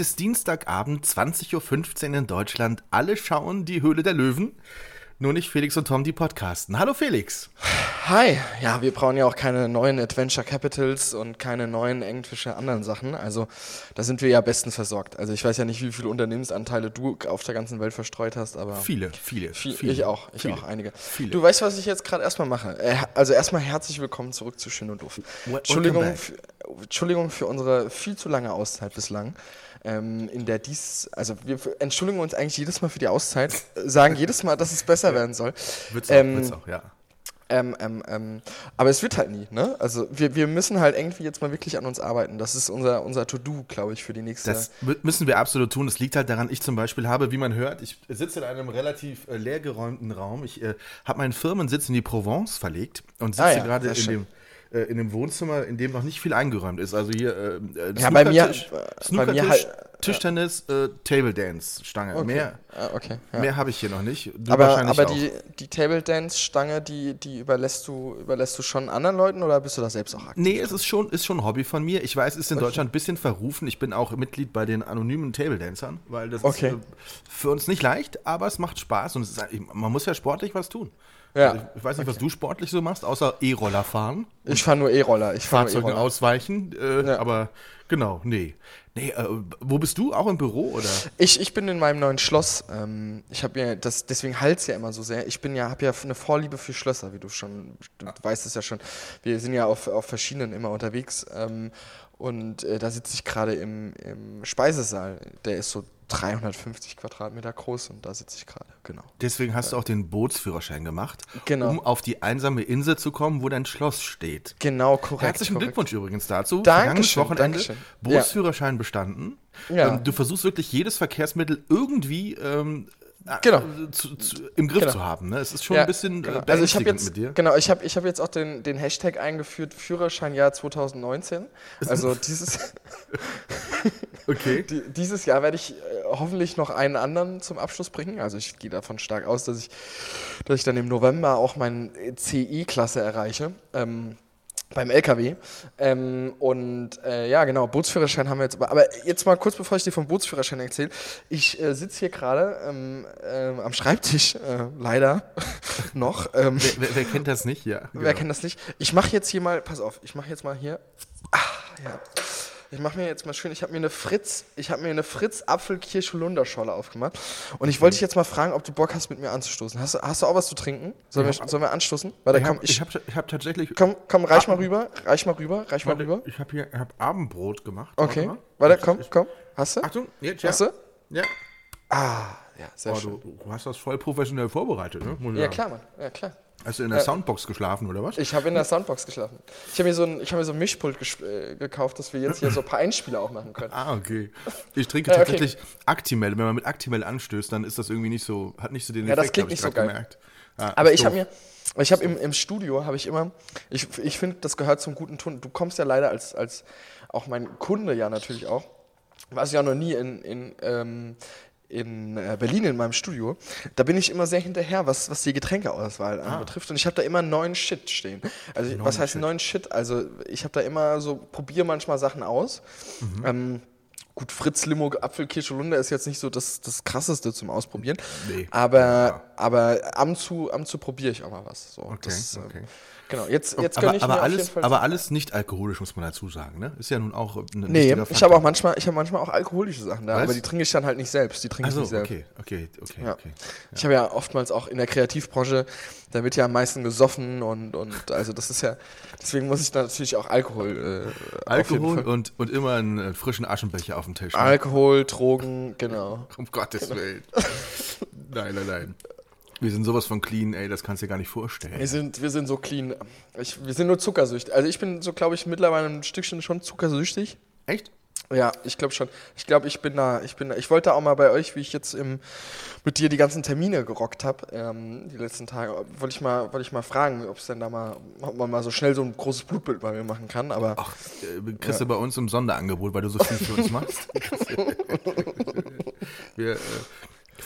Es ist Dienstagabend, 20.15 Uhr in Deutschland. Alle schauen die Höhle der Löwen. Nur nicht Felix und Tom, die podcasten. Hallo Felix. Hi. Ja, wir brauchen ja auch keine neuen Adventure Capitals und keine neuen irgendwelche anderen Sachen. Also da sind wir ja bestens versorgt. Also ich weiß ja nicht, wie viele Unternehmensanteile du auf der ganzen Welt verstreut hast, aber Viele, viele. viel, viele. ich auch, ich Viele. auch einige. Viele. Du weißt, was ich jetzt gerade erstmal mache. Äh, also erstmal herzlich willkommen zurück zu Schön und Doof. Entschuldigung, für, Entschuldigung für unsere viel zu lange Auszeit bislang. Ähm, in der dies, also wir entschuldigen uns eigentlich jedes Mal für die Auszeit, sagen jedes Mal, dass es besser werden soll. Wird's auch, Ähm, wird's auch, ja. Ähm, ähm, ähm, aber es wird halt nie, ne? Also wir, wir müssen halt irgendwie jetzt mal wirklich an uns arbeiten. Das ist unser, unser To-Do, glaube ich, für die nächste. Das mü- müssen wir absolut tun. Das liegt halt daran, ich zum Beispiel habe, wie man hört, ich sitze in einem relativ äh, leergeräumten Raum. Ich äh, habe meinen Firmensitz in die Provence verlegt und sitze Ah ja, gerade in schön. dem, in dem Wohnzimmer, in dem noch nicht viel eingeräumt ist. Also hier äh, äh, Ja, bei mir- Snookertisch, äh, bei mir halt- Tischtennis, äh, Table Dance Stange. okay. Mehr, ah, okay. Ja. mehr habe ich hier noch nicht. Du aber aber die, die Table Dance Stange, die, die überlässt du überlässt du schon anderen Leuten oder bist du da selbst auch aktiv? Nee, es ist schon, ist schon ein Hobby von mir. Ich weiß, es ist in Deutschland ein bisschen verrufen. Ich bin auch Mitglied bei den anonymen Table Dancern, weil das Okay. ist äh, für uns nicht leicht, aber es macht Spaß und ist, man muss ja sportlich was tun. Ja. Also ich weiß nicht, was du sportlich so machst, außer E-Roller fahren, Ich fahre nur E-Roller. Ich fahre nur Fahrzeugen E-Roller. ausweichen, äh, Ja. aber genau, nee. Nee, äh, wo bist du? Auch im Büro oder? Ich, ich bin in meinem neuen Schloss. Ähm, ich habe mir das, deswegen halt's ja immer so sehr. Ich bin ja, habe ja eine Vorliebe für Schlösser, wie du schon, du weißt es ja schon. Wir sind ja auf, auf verschiedenen immer unterwegs. Ähm, und äh, da sitze ich gerade im, im Speisesaal. Der ist so 350 Quadratmeter groß und da sitze ich gerade, genau. Deswegen hast du auch den Bootsführerschein gemacht, Genau. um auf die einsame Insel zu kommen, wo dein Schloss steht. Genau, korrekt. Herzlichen korrekt. Glückwunsch übrigens dazu. Dankeschön, Vergangenes Wochenende Dankeschön. Bootsführerschein bestanden. Ja. Ähm, du versuchst wirklich jedes Verkehrsmittel irgendwie ähm, äh, Genau. zu, zu, im Griff Genau. zu haben. Ne? Es ist schon Ja, ein bisschen genau. äh, also ich jetzt mit dir. genau ich habe ich habe jetzt auch den, den Hashtag eingeführt Führerscheinjahr 2019 also dieses Okay. die, dieses Jahr werde ich äh, hoffentlich noch einen anderen zum Abschluss bringen also ich gehe davon stark aus dass ich dass ich dann im November auch meine CI Klasse erreiche ähm, beim LKW. Ähm, und äh, ja, genau, Bootsführerschein haben wir jetzt. Aber, jetzt mal kurz, bevor ich dir vom Bootsführerschein erzähle. Ich äh, sitze hier gerade ähm, ähm, am Schreibtisch, äh, leider noch. Ähm, Wer, wer, wer kennt das nicht? Ja. Wer genau. kennt das nicht? Ich mache jetzt hier mal, pass auf, ich mache jetzt mal hier. Ah, ja. Ich mache mir jetzt mal schön, ich habe mir eine Fritz, ich habe mir eine Fritz Apfelkirsch-Holunder-Schorle aufgemacht. Und ich wollte dich jetzt mal fragen, ob du Bock hast, mit mir anzustoßen. Hast, du- hast du auch was zu trinken? Sollen, wir, sollen wir anstoßen? Warte, Ich habe ich, ich hab, ich hab tatsächlich. komm, komm, reich mal rüber, reich mal rüber, reich mal rüber. Ich habe hier ich hab Abendbrot gemacht. Okay, warte, komm, komm. Hast du? Achtung, jetzt ja. Hast du? Ja. Ah, ja, sehr Oh, schön. du, du hast das voll professionell vorbereitet, ne? Ja, klar, Mann. Ja, klar. Hast du in der Soundbox geschlafen oder was? Ich habe in der Soundbox geschlafen. Ich habe mir so ein, ich habe mir so ein Mischpult äh, gekauft, dass wir jetzt hier so ein paar Einspieler auch machen können. Ah, okay. Ich trinke Ja, okay. tatsächlich Actimel. Wenn man mit Actimel anstößt, dann ist das irgendwie nicht so, hat nicht so den Ja, das Effekt, klingt hab ich nicht so geil. gemerkt. Ja, Aber ist ich habe mir, ich habe im, im Studio, habe ich immer, ich, ich finde, das gehört zum guten Ton. Du kommst ja leider als, als auch mein Kunde ja natürlich auch, warst ja noch nie in, in, ähm, in äh, Berlin in meinem Studio. Da bin ich immer sehr hinterher, was, was die Getränkeauswahl Ah. anbetrifft. Und ich habe da immer neuen Shit stehen. Also, was heißt Shit. neuen Shit? Also, ich habe da immer so, probiere manchmal Sachen aus. Mhm. Ähm, Gut, Fritz Limo Apfelkirsche Lunder ist jetzt nicht so das, das krasseste zum Ausprobieren. Nee. Aber, Ja. aber am zu, am zu probiere ich auch mal was. So, Okay, das, ähm, okay. Genau, jetzt, jetzt aber, ich aber, alles, aber alles nicht alkoholisch, muss man dazu sagen. Ne? Ist ja nun auch ein nee, ich habe auch manchmal, ich habe manchmal auch alkoholische Sachen da, Was? aber die trinke ich dann halt nicht selbst. Die trinke ich Also, nicht selbst. okay, okay, okay, Ja. okay. Ich habe ja oftmals auch in der Kreativbranche, da wird ja am meisten gesoffen und, und also das ist ja, deswegen muss ich da natürlich auch Alkohol. Äh, Alkohol und, und immer einen äh, frischen Aschenbecher auf dem Tisch. Ne? Alkohol, Drogen, genau. Um Gottes Willen. nein, nein, nein. Wir sind sowas von clean, ey, das kannst du dir gar nicht vorstellen. Wir sind, wir sind so clean. Ich, wir sind nur zuckersüchtig. Also ich bin so, glaube ich, mittlerweile ein Stückchen schon zuckersüchtig. Echt? Ja, ich glaube schon. Ich glaube, ich bin da, ich bin da. Ich wollte auch mal bei euch, wie ich jetzt im, mit dir die ganzen Termine gerockt habe, ähm, die letzten Tage, wollte ich mal, wollte ich mal fragen, ob es denn da mal, ob man mal so schnell so ein großes Blutbild bei mir machen kann. Aber Ach, äh, kriegst du bei uns im Sonderangebot, weil du so viel für uns machst. Wir, äh,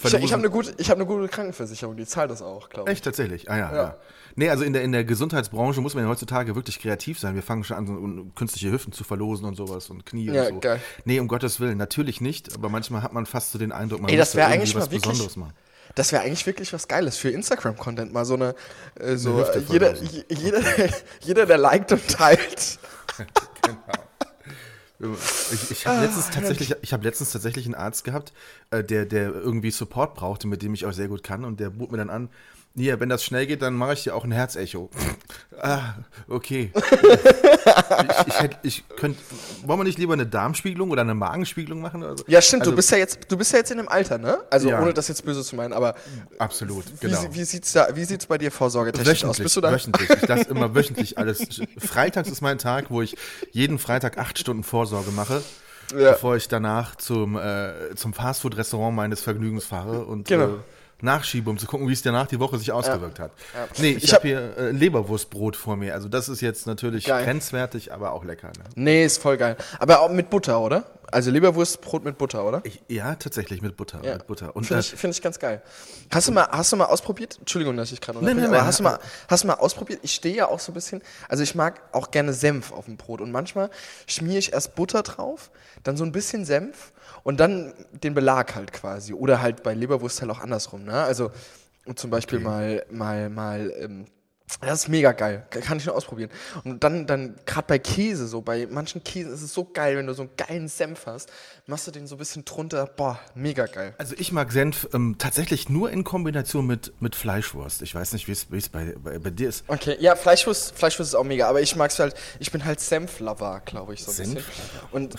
ich, ich habe eine gute, ich habe eine gute Krankenversicherung, die zahlt das auch, glaube ich. Echt, tatsächlich. Ah ja, ja. Ja. Nee, also in der, in der Gesundheitsbranche muss man ja heutzutage wirklich kreativ sein. Wir fangen schon an, so un- künstliche Hüften zu verlosen und sowas und Knie Ja, und so. geil. Nee, um Gottes Willen, natürlich nicht, aber manchmal hat man fast so den Eindruck, man Ey, das irgendwie eigentlich was wirklich- Besonderes machen. Das wäre eigentlich wirklich was Geiles für Instagram-Content. Mal so eine, äh, so Hüfte äh, jeder, jeder, jeder, der liked und teilt. Ich, ich Ah, habe letztens tatsächlich, ich habe letztens tatsächlich einen Arzt gehabt, äh, der, der irgendwie Support brauchte, mit dem ich auch sehr gut kann, und der bot mir dann an, ja, wenn das schnell geht, dann mache ich dir auch ein Herzecho. ah, okay. ich, ich, ich könnte, wollen wir nicht lieber eine Darmspiegelung oder eine Magenspiegelung machen? So? Ja, stimmt, Also- du bist ja jetzt, du bist ja jetzt in dem Alter, ne? Also Ja. ohne das jetzt böse zu meinen, aber Absolut, wie, genau. wie sieht's da, wie sieht's bei dir vorsorgetechnisch aus? Wöchentlich, Bist du da? wöchentlich. Ich lasse immer wöchentlich alles. Freitags ist mein Tag, wo ich jeden Freitag acht Stunden Vorsorge mache, Ja. bevor ich danach zum, äh, zum Fastfood-Restaurant meines Vergnügens fahre und Genau. äh, nachschiebe, um zu gucken, wie es danach die Woche sich ausgewirkt hat. Nee, ich, Ich habe hab- hier äh, Leberwurstbrot vor mir. Also das ist jetzt natürlich Geil. grenzwertig, aber auch lecker. Ne? Nee, ist voll geil. Aber auch mit Butter, oder? Also Leberwurstbrot mit Butter, oder? Ich, ja, tatsächlich mit Butter. Ja. Mit Butter. Und Finde ich, find ich ganz geil. Hast du mal, hast du mal ausprobiert? Entschuldigung, dass ich gerade nein, aber nein, hast, du nein. mal, hast du mal ausprobiert? Ich stehe ja auch so ein bisschen, also ich mag auch gerne Senf auf dem Brot und manchmal schmiere ich erst Butter drauf, dann so ein bisschen Senf und dann den Belag halt quasi. Oder halt bei Leberwurst halt auch andersrum, ne? Also und zum Beispiel mal, mal, mal, ähm, das ist mega geil. Kann ich nur ausprobieren. Und dann, dann gerade bei Käse, so bei manchen Käsen ist es so geil, wenn du so einen geilen Senf hast, machst du den so ein bisschen drunter. Boah, mega geil. Also ich mag Senf ähm, tatsächlich nur in Kombination mit, mit Fleischwurst. Ich weiß nicht, wie es es bei, bei, bei dir ist. Okay, ja, Fleischwurst, Fleischwurst ist auch mega, aber ich mag's halt, ich bin halt Senf-Lover, glaube ich, so ein bisschen. Senf-Lover. Und,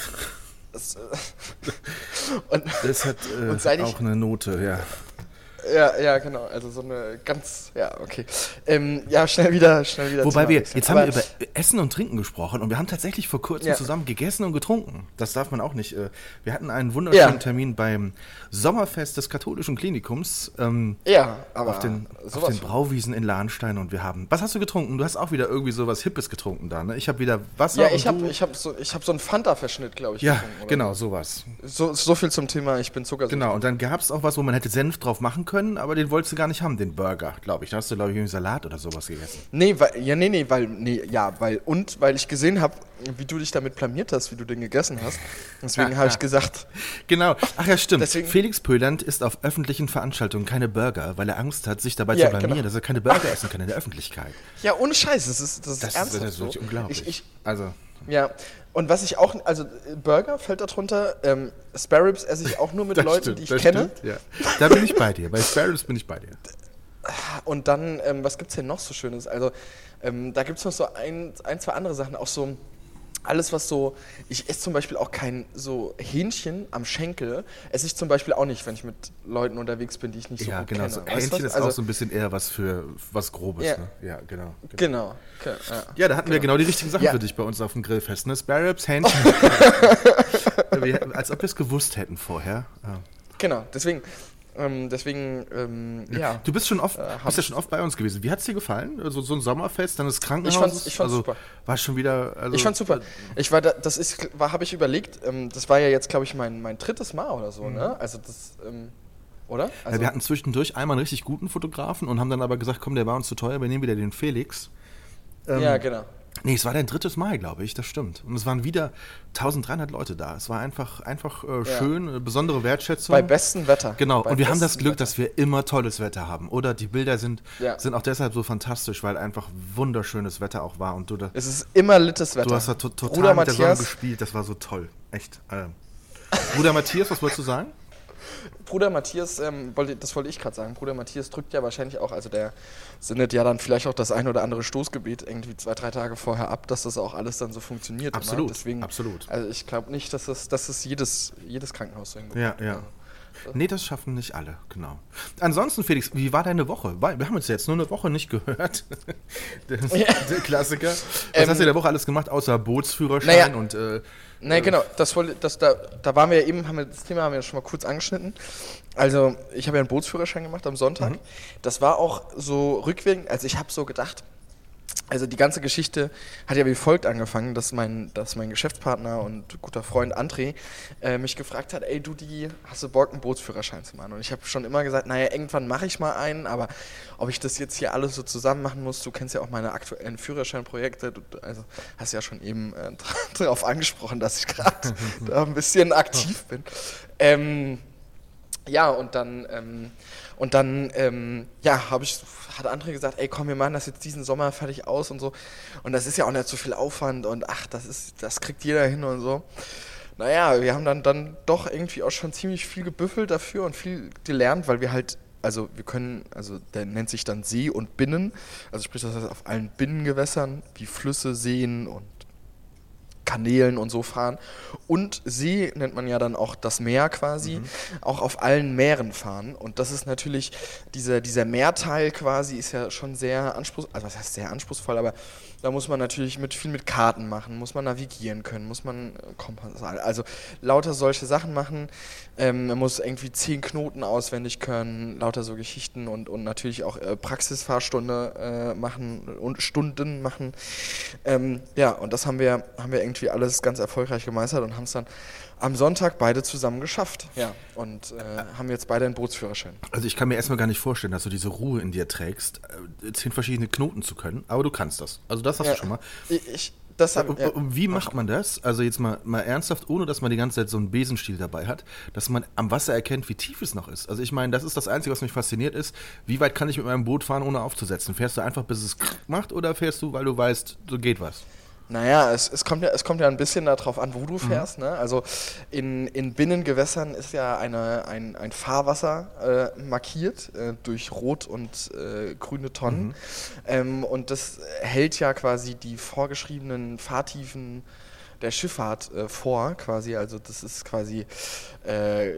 es, äh, und Das hat äh, Und ich- auch eine Note, ja. Ja, ja, genau, also so eine ganz, ja, okay. Ähm, ja, schnell wieder, schnell wieder. Wobei wir, jetzt haben wir über Essen und Trinken gesprochen und wir haben tatsächlich vor kurzem Ja. zusammen gegessen und getrunken. Das darf man auch nicht. äh, Wir hatten einen wunderschönen Ja. Termin beim Sommerfest des katholischen Klinikums ähm, Ja, aber auf den, auf sowas den. Brauwiesen in Lahnstein und wir haben. Was hast du getrunken? Du hast auch wieder irgendwie so was Hippes getrunken da, ne? Ich habe wieder Wasser. Ja, ich habe ich hab so, ich hab so einen Fanta-Verschnitt, glaube ich. Ja, genau, sowas. So, so viel zum Thema, ich bin Zucker. Genau, und dann gab es auch was, wo man hätte Senf drauf machen können, aber den wolltest du gar nicht haben, den Burger, glaube ich. Da hast du, glaube ich, irgendwie Salat oder sowas gegessen. Nee, weil, ja, nee, nee, weil, nee, ja, weil, und weil ich gesehen habe, wie du dich damit blamiert hast, wie du den gegessen hast. Deswegen habe ich gesagt, Genau. Ach ja, stimmt. Deswegen- Felix Pöland isst auf öffentlichen Veranstaltungen keine Burger, weil er Angst hat, sich dabei Ja, zu blamieren, genau. dass er keine Burger essen kann in der Öffentlichkeit. ja, ohne Scheiß, das ist, das ist Das, ernsthaft ist, das ist so. unglaublich. Ich, ich, also, ja, und was ich auch, also Burger fällt darunter, ähm, Spare Ribs esse ich auch nur mit Leuten, stimmt, die ich kenne. Stimmt, ja. Da bin ich bei dir. Bei Sparrows bin ich bei dir. Und dann, ähm, was gibt's denn noch so Schönes? Also, ähm, da gibt's noch so ein, ein, zwei andere Sachen, auch so alles, was so, ich esse zum Beispiel auch kein so Hähnchen am Schenkel, esse ich zum Beispiel auch nicht, wenn ich mit Leuten unterwegs bin, die ich nicht so ja, gut genau. kenne. So du Hähnchen was? ist also, auch so ein bisschen eher was für was Grobes. Ja. Ne? Ja, genau. Genau. Okay, ja. Ja, da hatten wir genau die richtigen Sachen Ja. für dich bei uns auf dem Grillfest. Ne? Spare Ribs, Hähnchen. wir, als ob wir es gewusst hätten vorher. Genau, deswegen, ähm, deswegen, ähm, ja. Du bist schon oft, hab bist ja schon oft bei uns gewesen. Wie hat es dir gefallen? Also so ein Sommerfest, dann das Krankenhaus. Ich fand's- ich fand's also, super. War schon wieder. Also, Ich fand's super. Ich war da, das ist, war, habe ich überlegt, ähm, das war ja jetzt, glaube ich, mein, mein drittes Mal oder so, ne? Also das, ähm, oder? Ja, Also, wir hatten zwischendurch einmal einen richtig guten Fotografen und haben dann aber gesagt, komm, der war uns zu teuer, wir nehmen wieder den Felix. Ähm, ja, genau. Nee, es war dein drittes Mal, glaube ich, das stimmt. Und es waren wieder 1300 Leute da. Es war einfach, einfach äh, schön, äh, besondere Wertschätzung. Bei bestem Wetter. Genau, Bei und wir haben das Glück, Wetter. dass wir immer tolles Wetter haben. Oder die Bilder sind, Ja. sind auch deshalb so fantastisch, weil einfach wunderschönes Wetter auch war. Und du, da, Es ist immer littes Wetter. du hast da to total Bruder mit der Sonne Matthias, gespielt. Das war so toll. Echt. Äh. Bruder Matthias, was wolltest du sagen? Bruder Matthias, ähm, wollte, das wollte ich gerade sagen. Bruder Matthias drückt ja wahrscheinlich auch, also der sendet ja dann vielleicht auch das ein oder andere Stoßgebet irgendwie zwei, drei Tage vorher ab, dass das auch alles dann so funktioniert. Absolut, Immer. Deswegen, absolut. Also ich glaube nicht, dass das, dass das jedes, jedes Krankenhaus so hinbekommt. Ja, ja. Nee, das schaffen nicht alle, genau. Ansonsten, Felix, wie war deine Woche? Wir haben uns jetzt nur eine Woche nicht gehört. der, der Klassiker. Was Ähm, hast du in der Woche alles gemacht, außer Bootsführerschein naja. und äh, Nee, genau, das wollte, das, da, da waren wir ja eben, haben wir das Thema haben wir schon mal kurz angeschnitten. Also, ich habe ja einen Bootsführerschein gemacht am Sonntag. Das war auch so rückwirkend, also ich habe so gedacht, also die ganze Geschichte hat ja wie folgt angefangen, dass mein, dass mein Geschäftspartner und guter Freund André äh, mich gefragt hat, ey du, die, hast du Bock, einen Bootsführerschein zu machen? Und ich habe schon immer gesagt, naja, irgendwann mache ich mal einen, aber ob ich das jetzt hier alles so zusammen machen muss, du kennst ja auch meine aktuellen Führerscheinprojekte, du, also hast ja schon eben äh, darauf angesprochen, dass ich gerade da ein bisschen aktiv bin. Ähm, ja, und dann, ähm, und dann, ähm, ja, habe ich, hat André gesagt, ey, komm, wir machen das jetzt diesen Sommer fertig aus und so. Und das ist ja auch nicht so viel Aufwand und ach, das ist, das kriegt jeder hin und so. Naja, wir haben dann, dann doch irgendwie auch schon ziemlich viel gebüffelt dafür und viel gelernt, weil wir halt, also wir können, also der nennt sich dann See und Binnen, also sprich, das heißt auf allen Binnengewässern wie Flüsse, Seen und Kanälen und so fahren. Und See nennt man ja dann auch das Meer quasi, auch auf allen Meeren fahren. Und das ist natürlich, dieser, dieser Meerteil quasi ist ja schon sehr anspruchsvoll, also was heißt sehr anspruchsvoll, aber da muss man natürlich mit viel mit Karten machen, muss man navigieren können, muss man Kompass, also lauter solche Sachen machen. Ähm, man muss irgendwie zehn Knoten auswendig können, lauter so Geschichten und, und natürlich auch äh, Praxisfahrstunde äh, machen und Stunden machen. Ähm, ja, und das haben wir, haben wir irgendwie alles ganz erfolgreich gemeistert und haben es dann am Sonntag beide zusammen geschafft. Ja, und äh, haben jetzt beide einen Bootsführerschein. Also ich kann mir erstmal gar nicht vorstellen, dass du diese Ruhe in dir trägst, äh, zehn verschiedene Knoten zu können, aber du kannst das. Also das hast ja, du schon mal. Ich, ich das hab, ja. Wie macht man das? Also jetzt mal, mal ernsthaft, ohne dass man die ganze Zeit so einen Besenstiel dabei hat, dass man am Wasser erkennt, wie tief es noch ist. Also ich meine, das ist das Einzige, was mich fasziniert ist. Wie weit kann ich mit meinem Boot fahren, ohne aufzusetzen? Fährst du einfach, bis es macht oder fährst du, weil du weißt, so geht was? Naja, es, es, kommt ja, es kommt ja ein bisschen darauf an, Mhm. wo du fährst. Ne? Also in, in Binnengewässern ist ja eine, ein, ein Fahrwasser äh, markiert äh, durch rot und äh, grüne Tonnen. Mhm. Ähm, und das hält ja quasi die vorgeschriebenen Fahrtiefen der Schifffahrt äh, vor, quasi. Also das ist quasi, äh,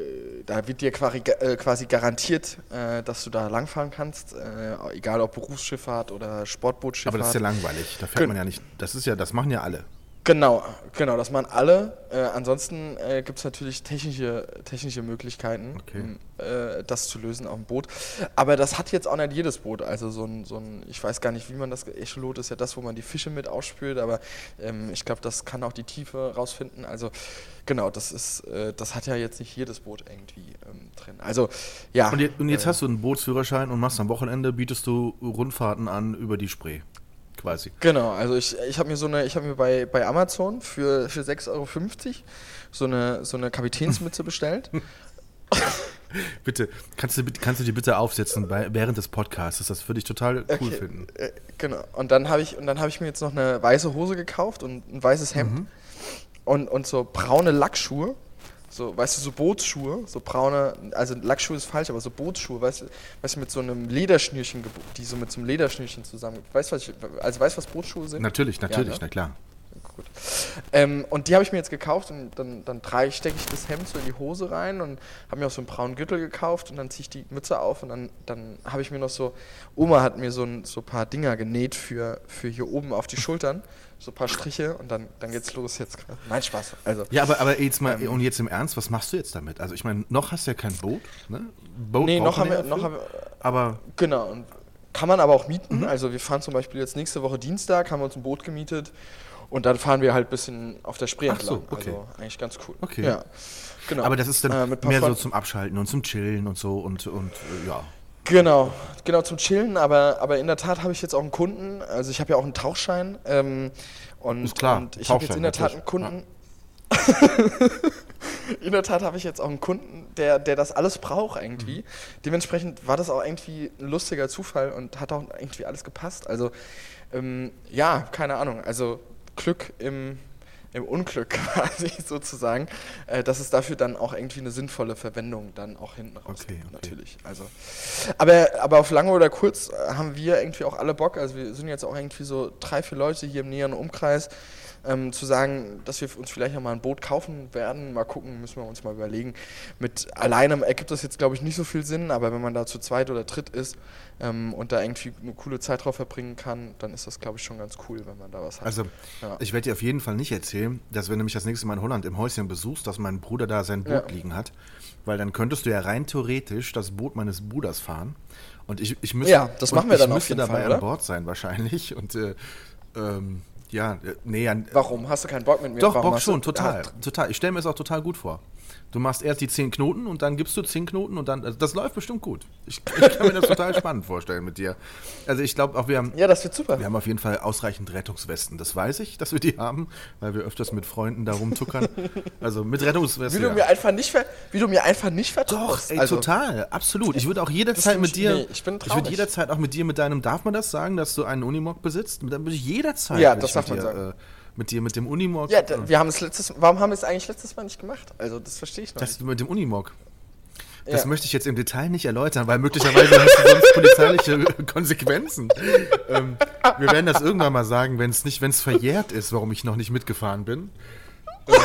da wird dir quasi, äh, quasi garantiert, äh, dass du da langfahren kannst, äh, egal ob Berufsschifffahrt oder Sportbootschifffahrt. Aber das ist ja langweilig. Da fährt Gen- man ja nicht. Das ist ja, das machen ja alle. Genau, genau, das machen alle. Äh, ansonsten äh, gibt es natürlich technische, technische Möglichkeiten, Okay. um, äh, das zu lösen auf dem Boot. Aber das hat jetzt auch nicht jedes Boot. Also so ein, so ein ich weiß gar nicht, wie man das, Echolot ist ja das, wo man die Fische mit ausspült, aber ähm, ich glaube, das kann auch die Tiefe rausfinden. Also genau, das ist, äh, das hat ja jetzt nicht jedes Boot irgendwie ähm, drin. Also ja. Und, je, und jetzt äh, hast du einen Bootsführerschein und machst am Wochenende, bietest du Rundfahrten an über die Spree. Quasi. Genau, also ich, ich habe mir so eine, ich habe mir bei, bei Amazon für, für 6,50 Euro so eine, so eine Kapitänsmütze bestellt. Bitte, kannst du, kannst du die bitte aufsetzen bei, während des Podcasts? Das würde ich total cool Okay. finden. Äh, genau. Und dann habe ich, und dann habe ich mir jetzt noch eine weiße Hose gekauft und ein weißes Hemd Mhm. und, und so braune Lackschuhe. So, weißt du, so Bootsschuhe, so braune, also Lackschuhe ist falsch, aber so Bootsschuhe, weißt du, weißt du, mit so einem Lederschnürchen, die so mit so einem Lederschnürchen zusammen, weißt du, was ich, also weißt du, was Bootsschuhe sind? Natürlich, natürlich, ne? na klar. Gut. Ähm, und die habe ich mir jetzt gekauft und dann, dann stecke ich das Hemd so in die Hose rein und habe mir auch so einen braunen Gürtel gekauft und dann ziehe ich die Mütze auf und dann, dann habe ich mir noch so, Oma hat mir so ein so ein paar Dinger genäht für, für hier oben auf die Schultern, so ein paar Striche und dann, dann geht's los jetzt. Nein, Spaß. Also, Ja, aber, aber jetzt mal, Ähm. und jetzt im Ernst, was machst du jetzt damit? Also ich meine, noch hast du ja kein Boot, ne? Boot nee, noch haben, wir, noch haben wir, Aber Genau, und kann man aber auch mieten. Mhm. Also wir fahren zum Beispiel jetzt nächste Woche Dienstag, haben wir uns ein Boot gemietet und dann fahren wir halt ein bisschen auf der Spree Ach so, entlang. okay. Also eigentlich ganz cool. Okay. Ja, genau. Aber das ist dann Äh, mehr so Freunden. zum Abschalten und zum Chillen und so und, und äh, ja. Genau, genau zum Chillen, aber, aber in der Tat habe ich jetzt auch einen Kunden, also ich habe ja auch einen Tauchschein ähm, und, Ist klar, und ich habe jetzt in der Tat einen. Kunden. in der Tat habe ich jetzt auch einen Kunden, der, der das alles braucht irgendwie. Mhm. Dementsprechend war das auch irgendwie ein lustiger Zufall und hat auch irgendwie alles gepasst. Also ähm, ja, keine Ahnung, also Glück im, im Unglück quasi sozusagen, äh, dass es dafür dann auch irgendwie eine sinnvolle Verwendung dann auch hinten raus Okay, gibt, okay. natürlich. Also, aber, aber auf lange oder kurz äh, haben wir irgendwie auch alle Bock. Also wir sind jetzt auch irgendwie so drei, vier Leute hier im näheren Umkreis. ähm, zu sagen, dass wir uns vielleicht mal ein Boot kaufen werden. Mal gucken, müssen wir uns mal überlegen. Mit alleine ergibt das jetzt, glaube ich, nicht so viel Sinn, aber wenn man da zu zweit oder dritt ist ähm, und da irgendwie eine coole Zeit drauf verbringen kann, dann ist das, glaube ich, schon ganz cool, wenn man da was hat. Also, Ja. ich werde dir auf jeden Fall nicht erzählen, dass wenn du mich das nächste Mal in Holland im Häuschen besuchst, dass mein Bruder da sein Boot Ja. liegen hat. Weil dann könntest du ja rein theoretisch das Boot meines Bruders fahren. Und ich, ich müsste, Ja, das machen wir ich dann auf müsste dabei Fall, an? Bord sein wahrscheinlich. Und äh, ähm, ja, äh, nee, an, Warum? Hast du keinen Bock mit mir? doch, Warum Bock du- schon, total. Ja, total. Ich stelle mir es auch total gut vor. Du machst erst die 10 Knoten und dann gibst du 10 Knoten und dann, also das läuft bestimmt gut. Ich, ich kann mir das total spannend vorstellen mit dir. Also ich glaube auch, wir haben, ja, das wird super. wir haben auf jeden Fall ausreichend Rettungswesten. Das weiß ich, dass wir die haben, weil wir öfters mit Freunden da rumtuckern. Also mit Wie Rettungswesten. du, ja. mir einfach nicht wie du mir einfach nicht Doch, vertraust. ey, also, total, absolut. Ich würde auch jederzeit mit ich- dir, nee, ich bin würde traurig. jederzeit auch mit dir mit deinem, darf man das sagen, dass du einen Unimog besitzt? Dann würde ich jederzeit Ja, würde das ich darf mit man dir, sagen. Äh, mit dir mit dem Unimog. Ja, da, wir haben es letztes Warum haben wir es eigentlich letztes Mal nicht gemacht? Also, das verstehe ich noch das mit dem Unimog. nicht. Das ja. möchte ich jetzt im Detail nicht erläutern, weil möglicherweise hast du sonst polizeiliche Konsequenzen. ähm, wir werden das irgendwann mal sagen, wenn es nicht, wenn es verjährt ist, warum ich noch nicht mitgefahren bin. Ähm,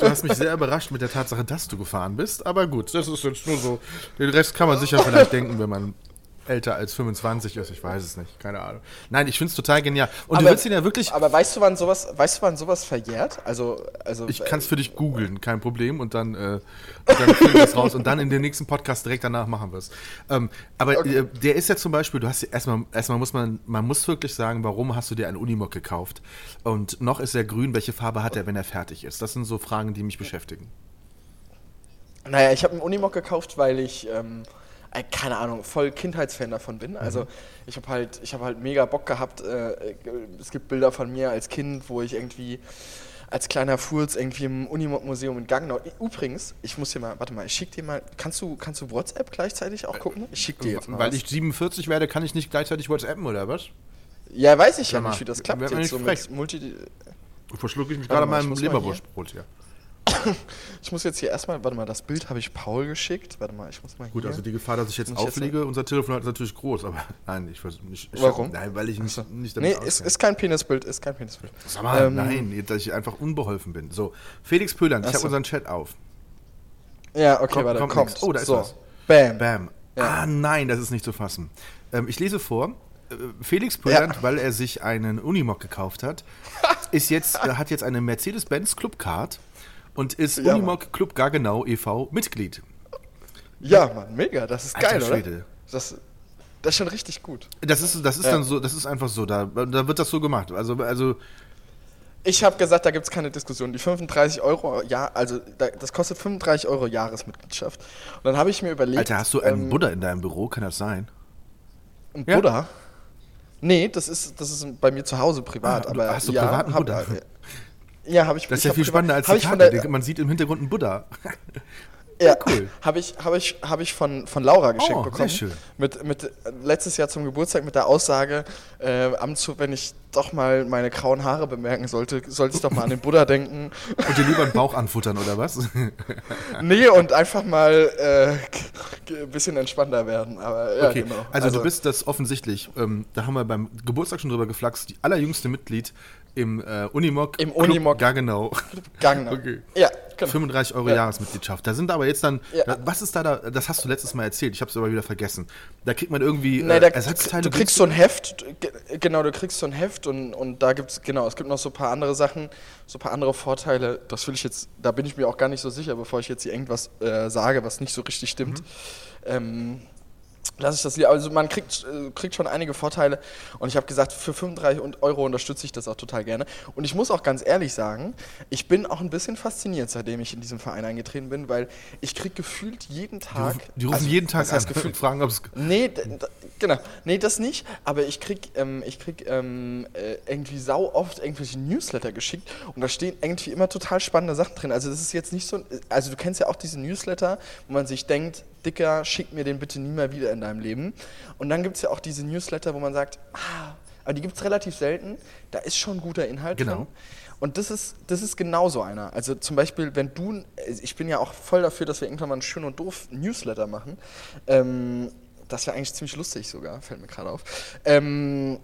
du hast mich sehr überrascht mit der Tatsache, dass du gefahren bist, aber gut, das ist jetzt nur so. Den Rest kann man sicher vielleicht denken, wenn man älter als 25 ist, ich weiß es nicht, keine Ahnung. Nein, ich finde es total genial. Und du Aber- willst ihn ja wirklich, Aber weißt du, wann sowas, weißt du, wann sowas verjährt? Also, also ich kann es für dich googeln, kein Problem, und dann, äh, dann finden wir es raus und dann in den nächsten Podcast direkt danach machen wir es. Ähm, aber Okay. äh, der ist ja zum Beispiel, du hast ja- erstmal, erstmal muss man, man muss wirklich sagen, warum hast du dir einen Unimog gekauft? Und noch ist er grün, welche Farbe hat er, wenn er fertig ist? Das sind so Fragen, die mich beschäftigen. Naja, ich habe einen Unimog gekauft, weil ich, ähm, äh, keine Ahnung, voll Kindheitsfan davon bin. Also ich habe halt, ich habe halt mega Bock gehabt. Äh, äh, es gibt Bilder von mir als Kind, wo ich irgendwie als kleiner Furz irgendwie im Unimog-Museum in Gangnau. Übrigens, ich muss dir mal, warte mal, ich schick dir mal, kannst du, kannst du WhatsApp gleichzeitig auch gucken? Ich schick dir jetzt mal Weil was. ich 47 werde, kann ich nicht gleichzeitig WhatsAppen oder was? Ja, weiß ich ja mal, nicht, wie das klappt jetzt so frech. mit Multi... Verschlucke ich mich gerade mal, meinem muss mal hier- Leberwurstbrot hier. Ich muss jetzt hier erstmal, warte mal, das Bild habe ich Paul geschickt. Warte mal, ich muss mal Gut, hier. also die Gefahr, dass ich jetzt auflege, unser Telefonat ist natürlich groß, aber nein, ich versuche nicht. Ich, Warum? Nein, weil ich nicht, nicht Nee, damit ist, auskenne. ist kein Penisbild, ist kein Penisbild. Sag mal, Ähm, nein, dass ich einfach unbeholfen bin. So, Felix Pöland, ich habe so. unseren Chat auf. Ja, okay, Kommt- warte, kommt kommt. nix. Oh, da ist so. was. Bam. Bam. Ja. Ah, nein, das ist nicht zu fassen. Ähm, ich lese vor. Äh, Felix Pöland, weil er sich einen Unimog gekauft hat, ist jetzt, äh, hat jetzt eine Mercedes-Benz Clubcard und ist Ja, Unimog Club Gargenau e.V. Mitglied. Ja, Mann, mega, das ist Alter geil, Schwede. oder? Das, das ist schon richtig gut. Das ist, das ist Ja. dann so, das ist einfach so, da, da wird das so gemacht. Also, also Ich habe gesagt, da gibt es keine Diskussion. Die 35 Euro, ja, also da, das kostet 35 Euro Jahresmitgliedschaft. Und dann habe ich mir überlegt. Alter, hast du einen ähm, Buddha in deinem Büro? Kann das sein? Ein Ja. Buddha? Nee, das ist, das ist bei mir zu Hause privat. Ah, aber hast du ja, privaten hab, Buddha? äh, Ja, habe ich. Das ist ja viel spannender als die Karte. der, Man sieht im Hintergrund einen Buddha. Ja, cool. Habe ich, hab ich, hab ich von, von Laura geschenkt Oh, sehr bekommen. schön. Mit, mit, letztes Jahr zum Geburtstag mit der Aussage, äh, am Zug, wenn ich doch mal meine grauen Haare bemerken sollte, sollte ich doch mal an den Buddha denken. Und dir lieber einen Bauch anfuttern, oder was? Nee, und einfach mal äh, ein bisschen entspannter werden. Aber ja, Okay, genau. also, du bist das offensichtlich, ähm, da haben wir beim Geburtstag schon drüber geflaxt, die allerjüngste Mitglied im äh, Unimog. Im Unimog. Gargenau. Gang. Okay. Ja, genau. 35 Euro Ja. Jahresmitgliedschaft. Da sind aber jetzt dann, Ja. da, was ist da, da, das hast du letztes Mal erzählt, ich habe es aber wieder vergessen. Da kriegt man irgendwie Nee, äh, da, Ersatzteile. du kriegst so ein Heft, ge- genau, du kriegst so ein Heft und, und da gibt's genau, es gibt noch so ein paar andere Sachen, so ein paar andere Vorteile. Das will ich jetzt, da bin ich mir auch gar nicht so sicher, bevor ich jetzt hier irgendwas äh, sage, was nicht so richtig stimmt. Ähm, lass ich das hier, also man kriegt, äh, kriegt schon einige Vorteile und ich habe gesagt, für 35 und Euro unterstütze ich das auch total gerne. Und ich muss auch ganz ehrlich sagen, ich bin auch ein bisschen fasziniert, seitdem ich in diesem Verein eingetreten bin, weil ich kriege gefühlt jeden die, Tag. rufen- die rufen also, jeden Tag an gefühlt? fragen, ob es. Nee, genau. Nee, das nicht. Aber ich krieg, ähm, ich krieg ähm, äh, irgendwie sau oft irgendwelche Newsletter geschickt und da stehen irgendwie immer total spannende Sachen drin. Also das ist jetzt nicht so, also du kennst ja auch diese Newsletter, wo man sich denkt, Dicker, schick mir den bitte nie mehr wieder in deinem Leben. Und dann gibt es ja auch diese Newsletter, wo man sagt, ah, aber die gibt es relativ selten, da ist schon guter Inhalt Genau. drin. Und das ist, das ist genau so einer. Also zum Beispiel, wenn du, ich bin ja auch voll dafür, dass wir irgendwann mal einen schön und doof Newsletter machen. Ähm, das wäre eigentlich ziemlich lustig sogar, fällt mir gerade auf. Ähm,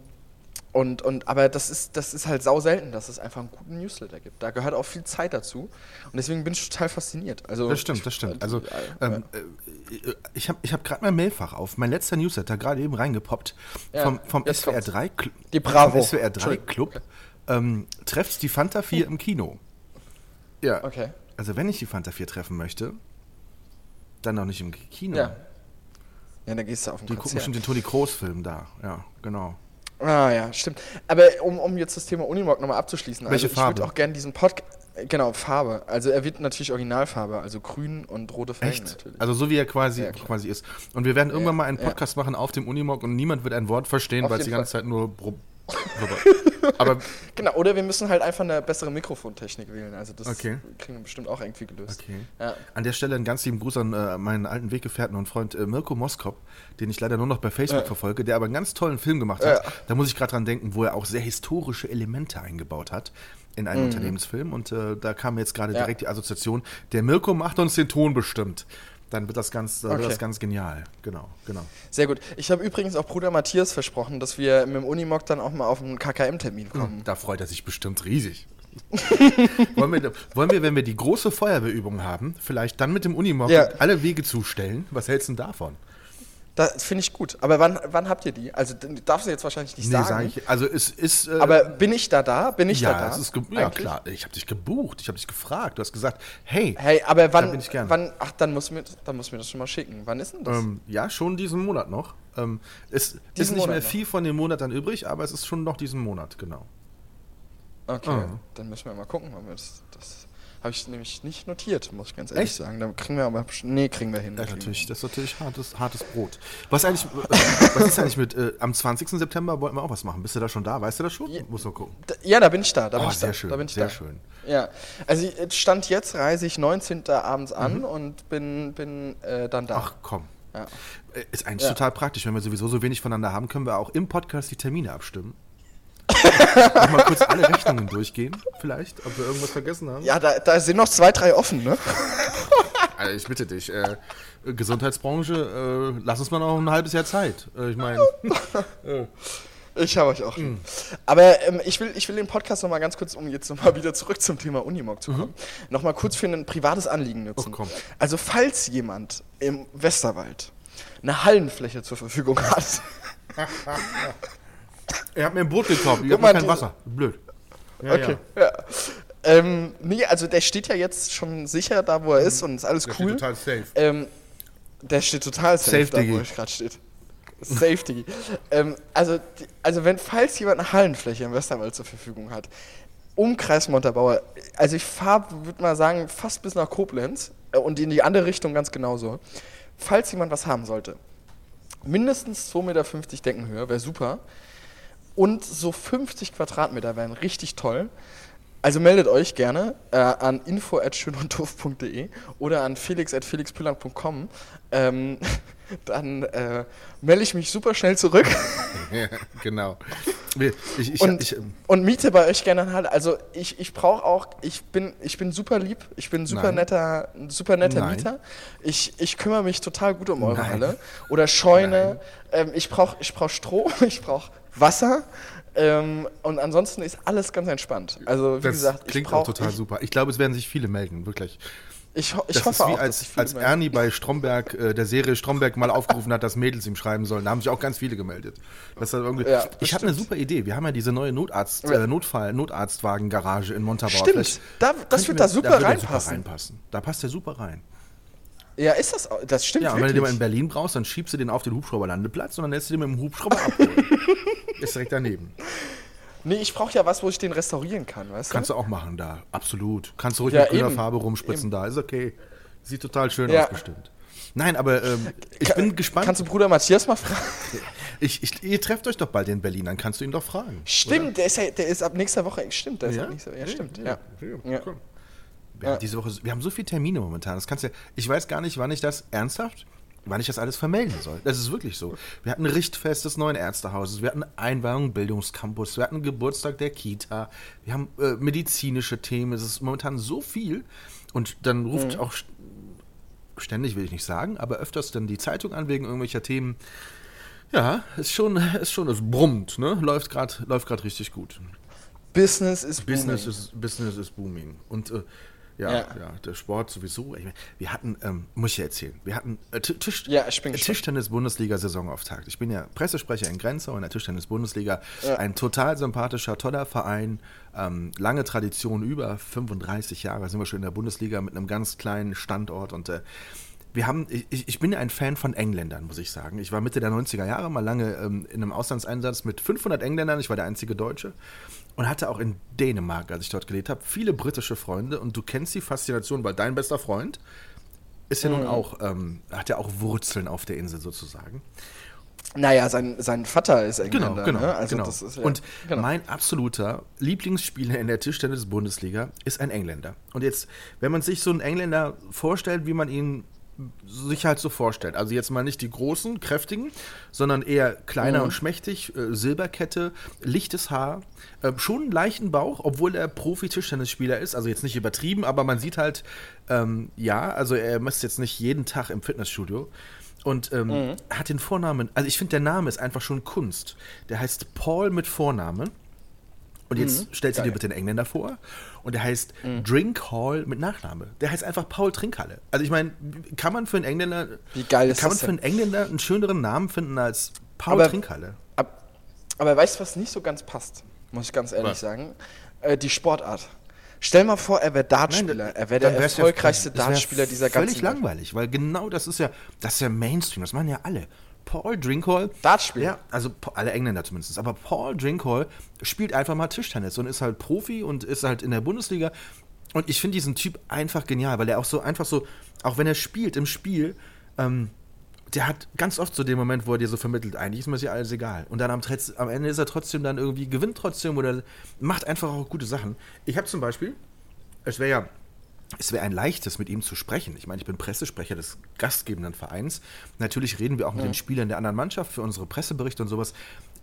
Und, und, aber das ist, das ist halt sau selten, dass es einfach einen guten Newsletter gibt. Da gehört auch viel Zeit dazu. Und deswegen bin ich total fasziniert. Also, Das stimmt, das stimmt. Also ähm, äh, ich habe ich hab gerade mein Mailfach auf. Mein letzter Newsletter gerade eben reingepoppt Ja, vom, vom jetzt SWR kommt's. 3 Club. Die Bravo. Vom SWR 3 Entschuldigung. Club. Ähm, trefft die Fanta 4 im Kino. Ja. Okay. Also wenn ich die Fanta 4 treffen möchte, dann noch nicht im Kino. Ja. Ja, dann gehst du auf ein Die gucken Konzert. bestimmt den Toni Kroos-Film da. Ja, genau. Ah ja, stimmt. Aber um, um jetzt das Thema Unimog nochmal abzuschließen, Welche also ich würde auch gerne diesen Podcast. Genau, Farbe. Also er wird natürlich Originalfarbe, also grün und rote Felgen Echt? natürlich. Also so wie er quasi, Ja, quasi ist. Und wir werden irgendwann mal einen ja. Podcast machen auf dem Unimog und niemand wird ein Wort verstehen, weil es die ganze Zeit nur... Aber genau, oder wir müssen halt einfach eine bessere Mikrofontechnik wählen. Also das Okay. kriegen wir bestimmt auch irgendwie gelöst. Okay. Ja. An der Stelle einen ganz lieben Gruß an äh, meinen alten Weggefährten und Freund äh, Mirko Moskop, den ich leider nur noch bei Facebook Ja. verfolge, der aber einen ganz tollen Film gemacht hat. Da muss ich gerade dran denken, wo er auch sehr historische Elemente eingebaut hat in einen Unternehmensfilm. Und äh, da kam jetzt gerade Mhm. Ja. direkt die Assoziation, der Mirko macht uns den Ton bestimmt. Dann wird das ganz, dann wird Okay. das ganz genial. Genau, genau. Sehr gut. Ich habe übrigens auch Bruder Matthias versprochen, dass wir mit dem Unimog dann auch mal auf einen KKM-Termin kommen. Da freut er sich bestimmt riesig. wollen, wir, wollen wir, wenn wir die große Feuerwehrübung haben, vielleicht dann mit dem Unimog Ja. alle Wege zustellen? Was hältst du denn davon? Das finde ich gut. Aber wann, wann habt ihr die? Also darfst du jetzt wahrscheinlich nicht Nee, sagen. sag ich. Also es ist. äh, Aber bin ich da da? Bin ich ja, da da? es ist ja Eigentlich? klar. Ich habe dich gebucht, ich habe dich gefragt. Du hast gesagt, hey, Hey, aber wann, bin ich gern. wann, ach, dann muss mir, dann muss mir das schon mal schicken. Wann ist denn das? ähm, ja, schon diesen Monat noch. Ähm, es ist Diesen nicht Monat mehr noch. viel von dem Monat dann übrig, aber es ist schon noch diesen Monat, genau. Okay, ah. dann müssen wir mal gucken, ob wir das, das habe ich nämlich nicht notiert, muss ich ganz ehrlich Echt? sagen. Da kriegen wir aber, nee, kriegen wir hin. Das ist kriegen wir natürlich, das ist natürlich hartes, hartes Brot. Was, eigentlich, äh, was ist eigentlich mit, äh, am 20. September wollten wir auch was machen. Bist du da schon da? Weißt du das schon? Ja. Muss noch gucken. Da- Ja, da bin ich da, da bin Oh, ich sehr da. schön, da bin ich sehr da. schön. Ja, also Stand jetzt reise ich 19. abends Mhm. an und bin, bin äh, dann da. Ach komm. Ja. Äh, Ist eigentlich Ja. total praktisch. Wenn wir sowieso so wenig voneinander haben, können wir auch im Podcast die Termine abstimmen. Noch mal kurz alle Rechnungen durchgehen, vielleicht, ob wir irgendwas vergessen haben. Ja, da, da sind noch zwei, drei offen, ne? Also ich bitte dich, äh, Gesundheitsbranche, äh, lass uns mal noch ein halbes Jahr Zeit. Äh, ich meine, Ich habe euch auch. Mhm. Aber ähm, ich, will, ich will den Podcast noch mal ganz kurz, um jetzt noch mal wieder zurück zum Thema Unimog zu kommen, noch mal kurz für ein privates Anliegen nutzen. Mhm. Komm. Also falls jemand im Westerwald eine Hallenfläche zur Verfügung hat, er hat mir ein Boot gekauft, ich habe kein Wasser. Blöd. Ja, okay, ja. Ähm, nee, also der steht ja jetzt schon sicher da, wo er ist und ist alles Der steht cool. total safe. Ähm, der steht total safe, Safe, da, wo ich gerade steht. Safe, Diggi. ähm, also, also wenn, falls jemand eine Hallenfläche im Westerwald zur Verfügung hat, Umkreis Montabaur, also ich fahre, würde mal sagen, fast bis nach Koblenz äh, und in die andere Richtung ganz genauso. Falls jemand was haben sollte, mindestens 2,50 Meter Deckenhöhe, wäre super. Und so 50 Quadratmeter wären richtig toll. Also meldet euch gerne äh, an info.schönunddoof.de oder an felix.felixpillang.com. Ähm, dann äh, melde ich mich super schnell zurück Ja, genau. Ich, ich, und, ich, ähm, und miete bei euch gerne Halle. Also ich, ich brauche auch, ich bin, ich bin super lieb, ich bin super Nein. netter, ein super netter Nein. Mieter. Ich, ich kümmere mich total gut um eure Nein. Halle. Oder Scheune. Ähm, ich brauche ich brauch Strom, ich brauche Wasser. Ähm, und ansonsten ist alles ganz entspannt. Also wie das gesagt, klingt brauch, auch total ich, super. Ich glaube, es werden sich viele melden, wirklich. Ich, ho ich Das hoffe ist wie auch, als, als. Ernie bei Stromberg, äh, der Serie Stromberg mal aufgerufen hat, dass Mädels ihm schreiben sollen. Da haben sich auch ganz viele gemeldet. Das hat irgendwie, Ja, ich habe eine super Idee. Wir haben ja diese neue Notarzt, äh, Notfall, Notarztwagen-Garage in Montabaur. Stimmt, da, das wird wir- da super er reinpassen. reinpassen. Da passt der super rein. Ja, ist das das stimmt Ja, wenn du den mal in. Berlin brauchst, dann schiebst du den auf den Hubschrauberlandeplatz und dann lässt du den mit dem Hubschrauber abholen. Ist direkt daneben. Nee, ich brauche ja was, wo ich den restaurieren kann, weißt du? Kannst du auch machen da. Absolut. Kannst du ruhig Ja, mit grüner eben. Farbe rumspritzen da. Ist okay. Sieht total schön Ja. aus bestimmt. Nein, aber ähm, ich Ka- bin gespannt. Kannst du Bruder Matthias mal fragen? Ich, ich, ihr trefft euch doch bald in Berlin, dann kannst du ihn doch fragen. Stimmt, der ist, ja, der ist ab nächster Woche. Stimmt, der ist Ja? ab nächster Woche. Ja, stimmt. Ja, Ja. ja, Ja. komm. Wir, haben diese Woche, wir haben so viele Termine momentan. Das kannst du, ja- ich weiß gar nicht, wann ich das ernsthaft, wann ich das alles vermelden soll. Das ist wirklich so. Wir hatten ein Richtfest des neuen Ärztehauses, wir hatten Einweihung Bildungscampus, wir hatten Geburtstag der Kita, wir haben äh, medizinische Themen. Es ist momentan so viel. Und dann ruft auch st- ständig, will ich nicht sagen, aber öfters dann die Zeitung an wegen irgendwelcher Themen. Ja, ist schon, ist schon, es brummt, ne? Läuft gerade läuft grad richtig gut. Business ist Business booming. ist, Business ist booming. Und äh, ja, Ja. ja. der Sport sowieso. Ich mein, wir hatten, ähm, muss ich ja erzählen, wir hatten äh, Ti- Tisch, Ja, ich bin gespannt. Tischtennis-Bundesliga-Saisonauftakt. Ich bin ja Pressesprecher in Grenze in der Tischtennis-Bundesliga. Ein total sympathischer, toller Verein. Ähm, lange Tradition, über 35 Jahre sind wir schon in der Bundesliga mit einem ganz kleinen Standort und äh, wir haben, ich, ich bin ja ein Fan von Engländern, muss ich sagen. Ich war Mitte der 90er Jahre mal lange ähm, in einem Auslandseinsatz mit 500 Engländern. Ich war der einzige Deutsche und hatte auch in Dänemark, als ich dort gelebt habe, viele britische Freunde. Und du kennst die Faszination, weil dein bester Freund ist ja nun auch, ähm, hat ja auch Wurzeln auf der Insel sozusagen. Naja, sein, sein Vater ist Genau, Engländer. genau, ne? Also genau. Ist, ja, und genau. mein absoluter Lieblingsspieler in der Tischtennis-Bundesliga ist ein Engländer. Und jetzt, wenn man sich so einen Engländer vorstellt, wie man ihn sich halt so vorstellt. Also jetzt mal nicht die großen, kräftigen, sondern eher kleiner Mhm. und schmächtig, äh, Silberkette, lichtes Haar, äh, schon einen leichten Bauch, obwohl er Profi-Tischtennisspieler ist. Also jetzt nicht übertrieben, aber man sieht halt, ähm, ja, also er ist jetzt nicht jeden Tag im Fitnessstudio. Und ähm, Mhm. hat den Vornamen, also ich finde, der Name ist einfach schon Kunst. Der heißt Paul mit Vornamen. Und jetzt stellst du dir Mhm. Mhm. bitte den Engländer vor. Und der heißt Drink Hall mit Nachname. Der heißt einfach Paul Trinkhalle. Also ich meine, kann man für einen Engländer, Wie geil ist kann das man für einen Engländer einen schöneren Namen finden als Paul Aber- Trinkhalle? Ab, aber weißt du, was nicht so ganz passt? Muss ich ganz ehrlich Was? sagen. Äh, die Sportart. Stell mal vor, er wäre Dartspieler. er wäre der ja- erfolgreichste wär Dartspieler dieser ganzen Völlig langweilig, weil genau das ist ja, das ist ja Mainstream, das machen ja alle. Paul Drinkhall. Dartspieler? Ja, also alle Engländer zumindest. Aber Paul Drinkhall spielt einfach mal Tischtennis und ist halt Profi und ist halt in der Bundesliga. Und ich finde diesen Typ einfach genial, weil er auch so einfach so, auch wenn er spielt im Spiel, ähm, der hat ganz oft so den Moment, wo er dir so vermittelt, eigentlich ist mir das ja alles egal. Und dann am, am Ende ist er trotzdem dann irgendwie, gewinnt trotzdem oder macht einfach auch gute Sachen. Ich habe zum Beispiel, es wäre ja, es wäre ein leichtes, mit ihm zu sprechen. Ich meine, ich bin Pressesprecher des gastgebenden Vereins. Natürlich reden wir auch mit den Spielern der anderen Mannschaft für unsere Presseberichte und sowas.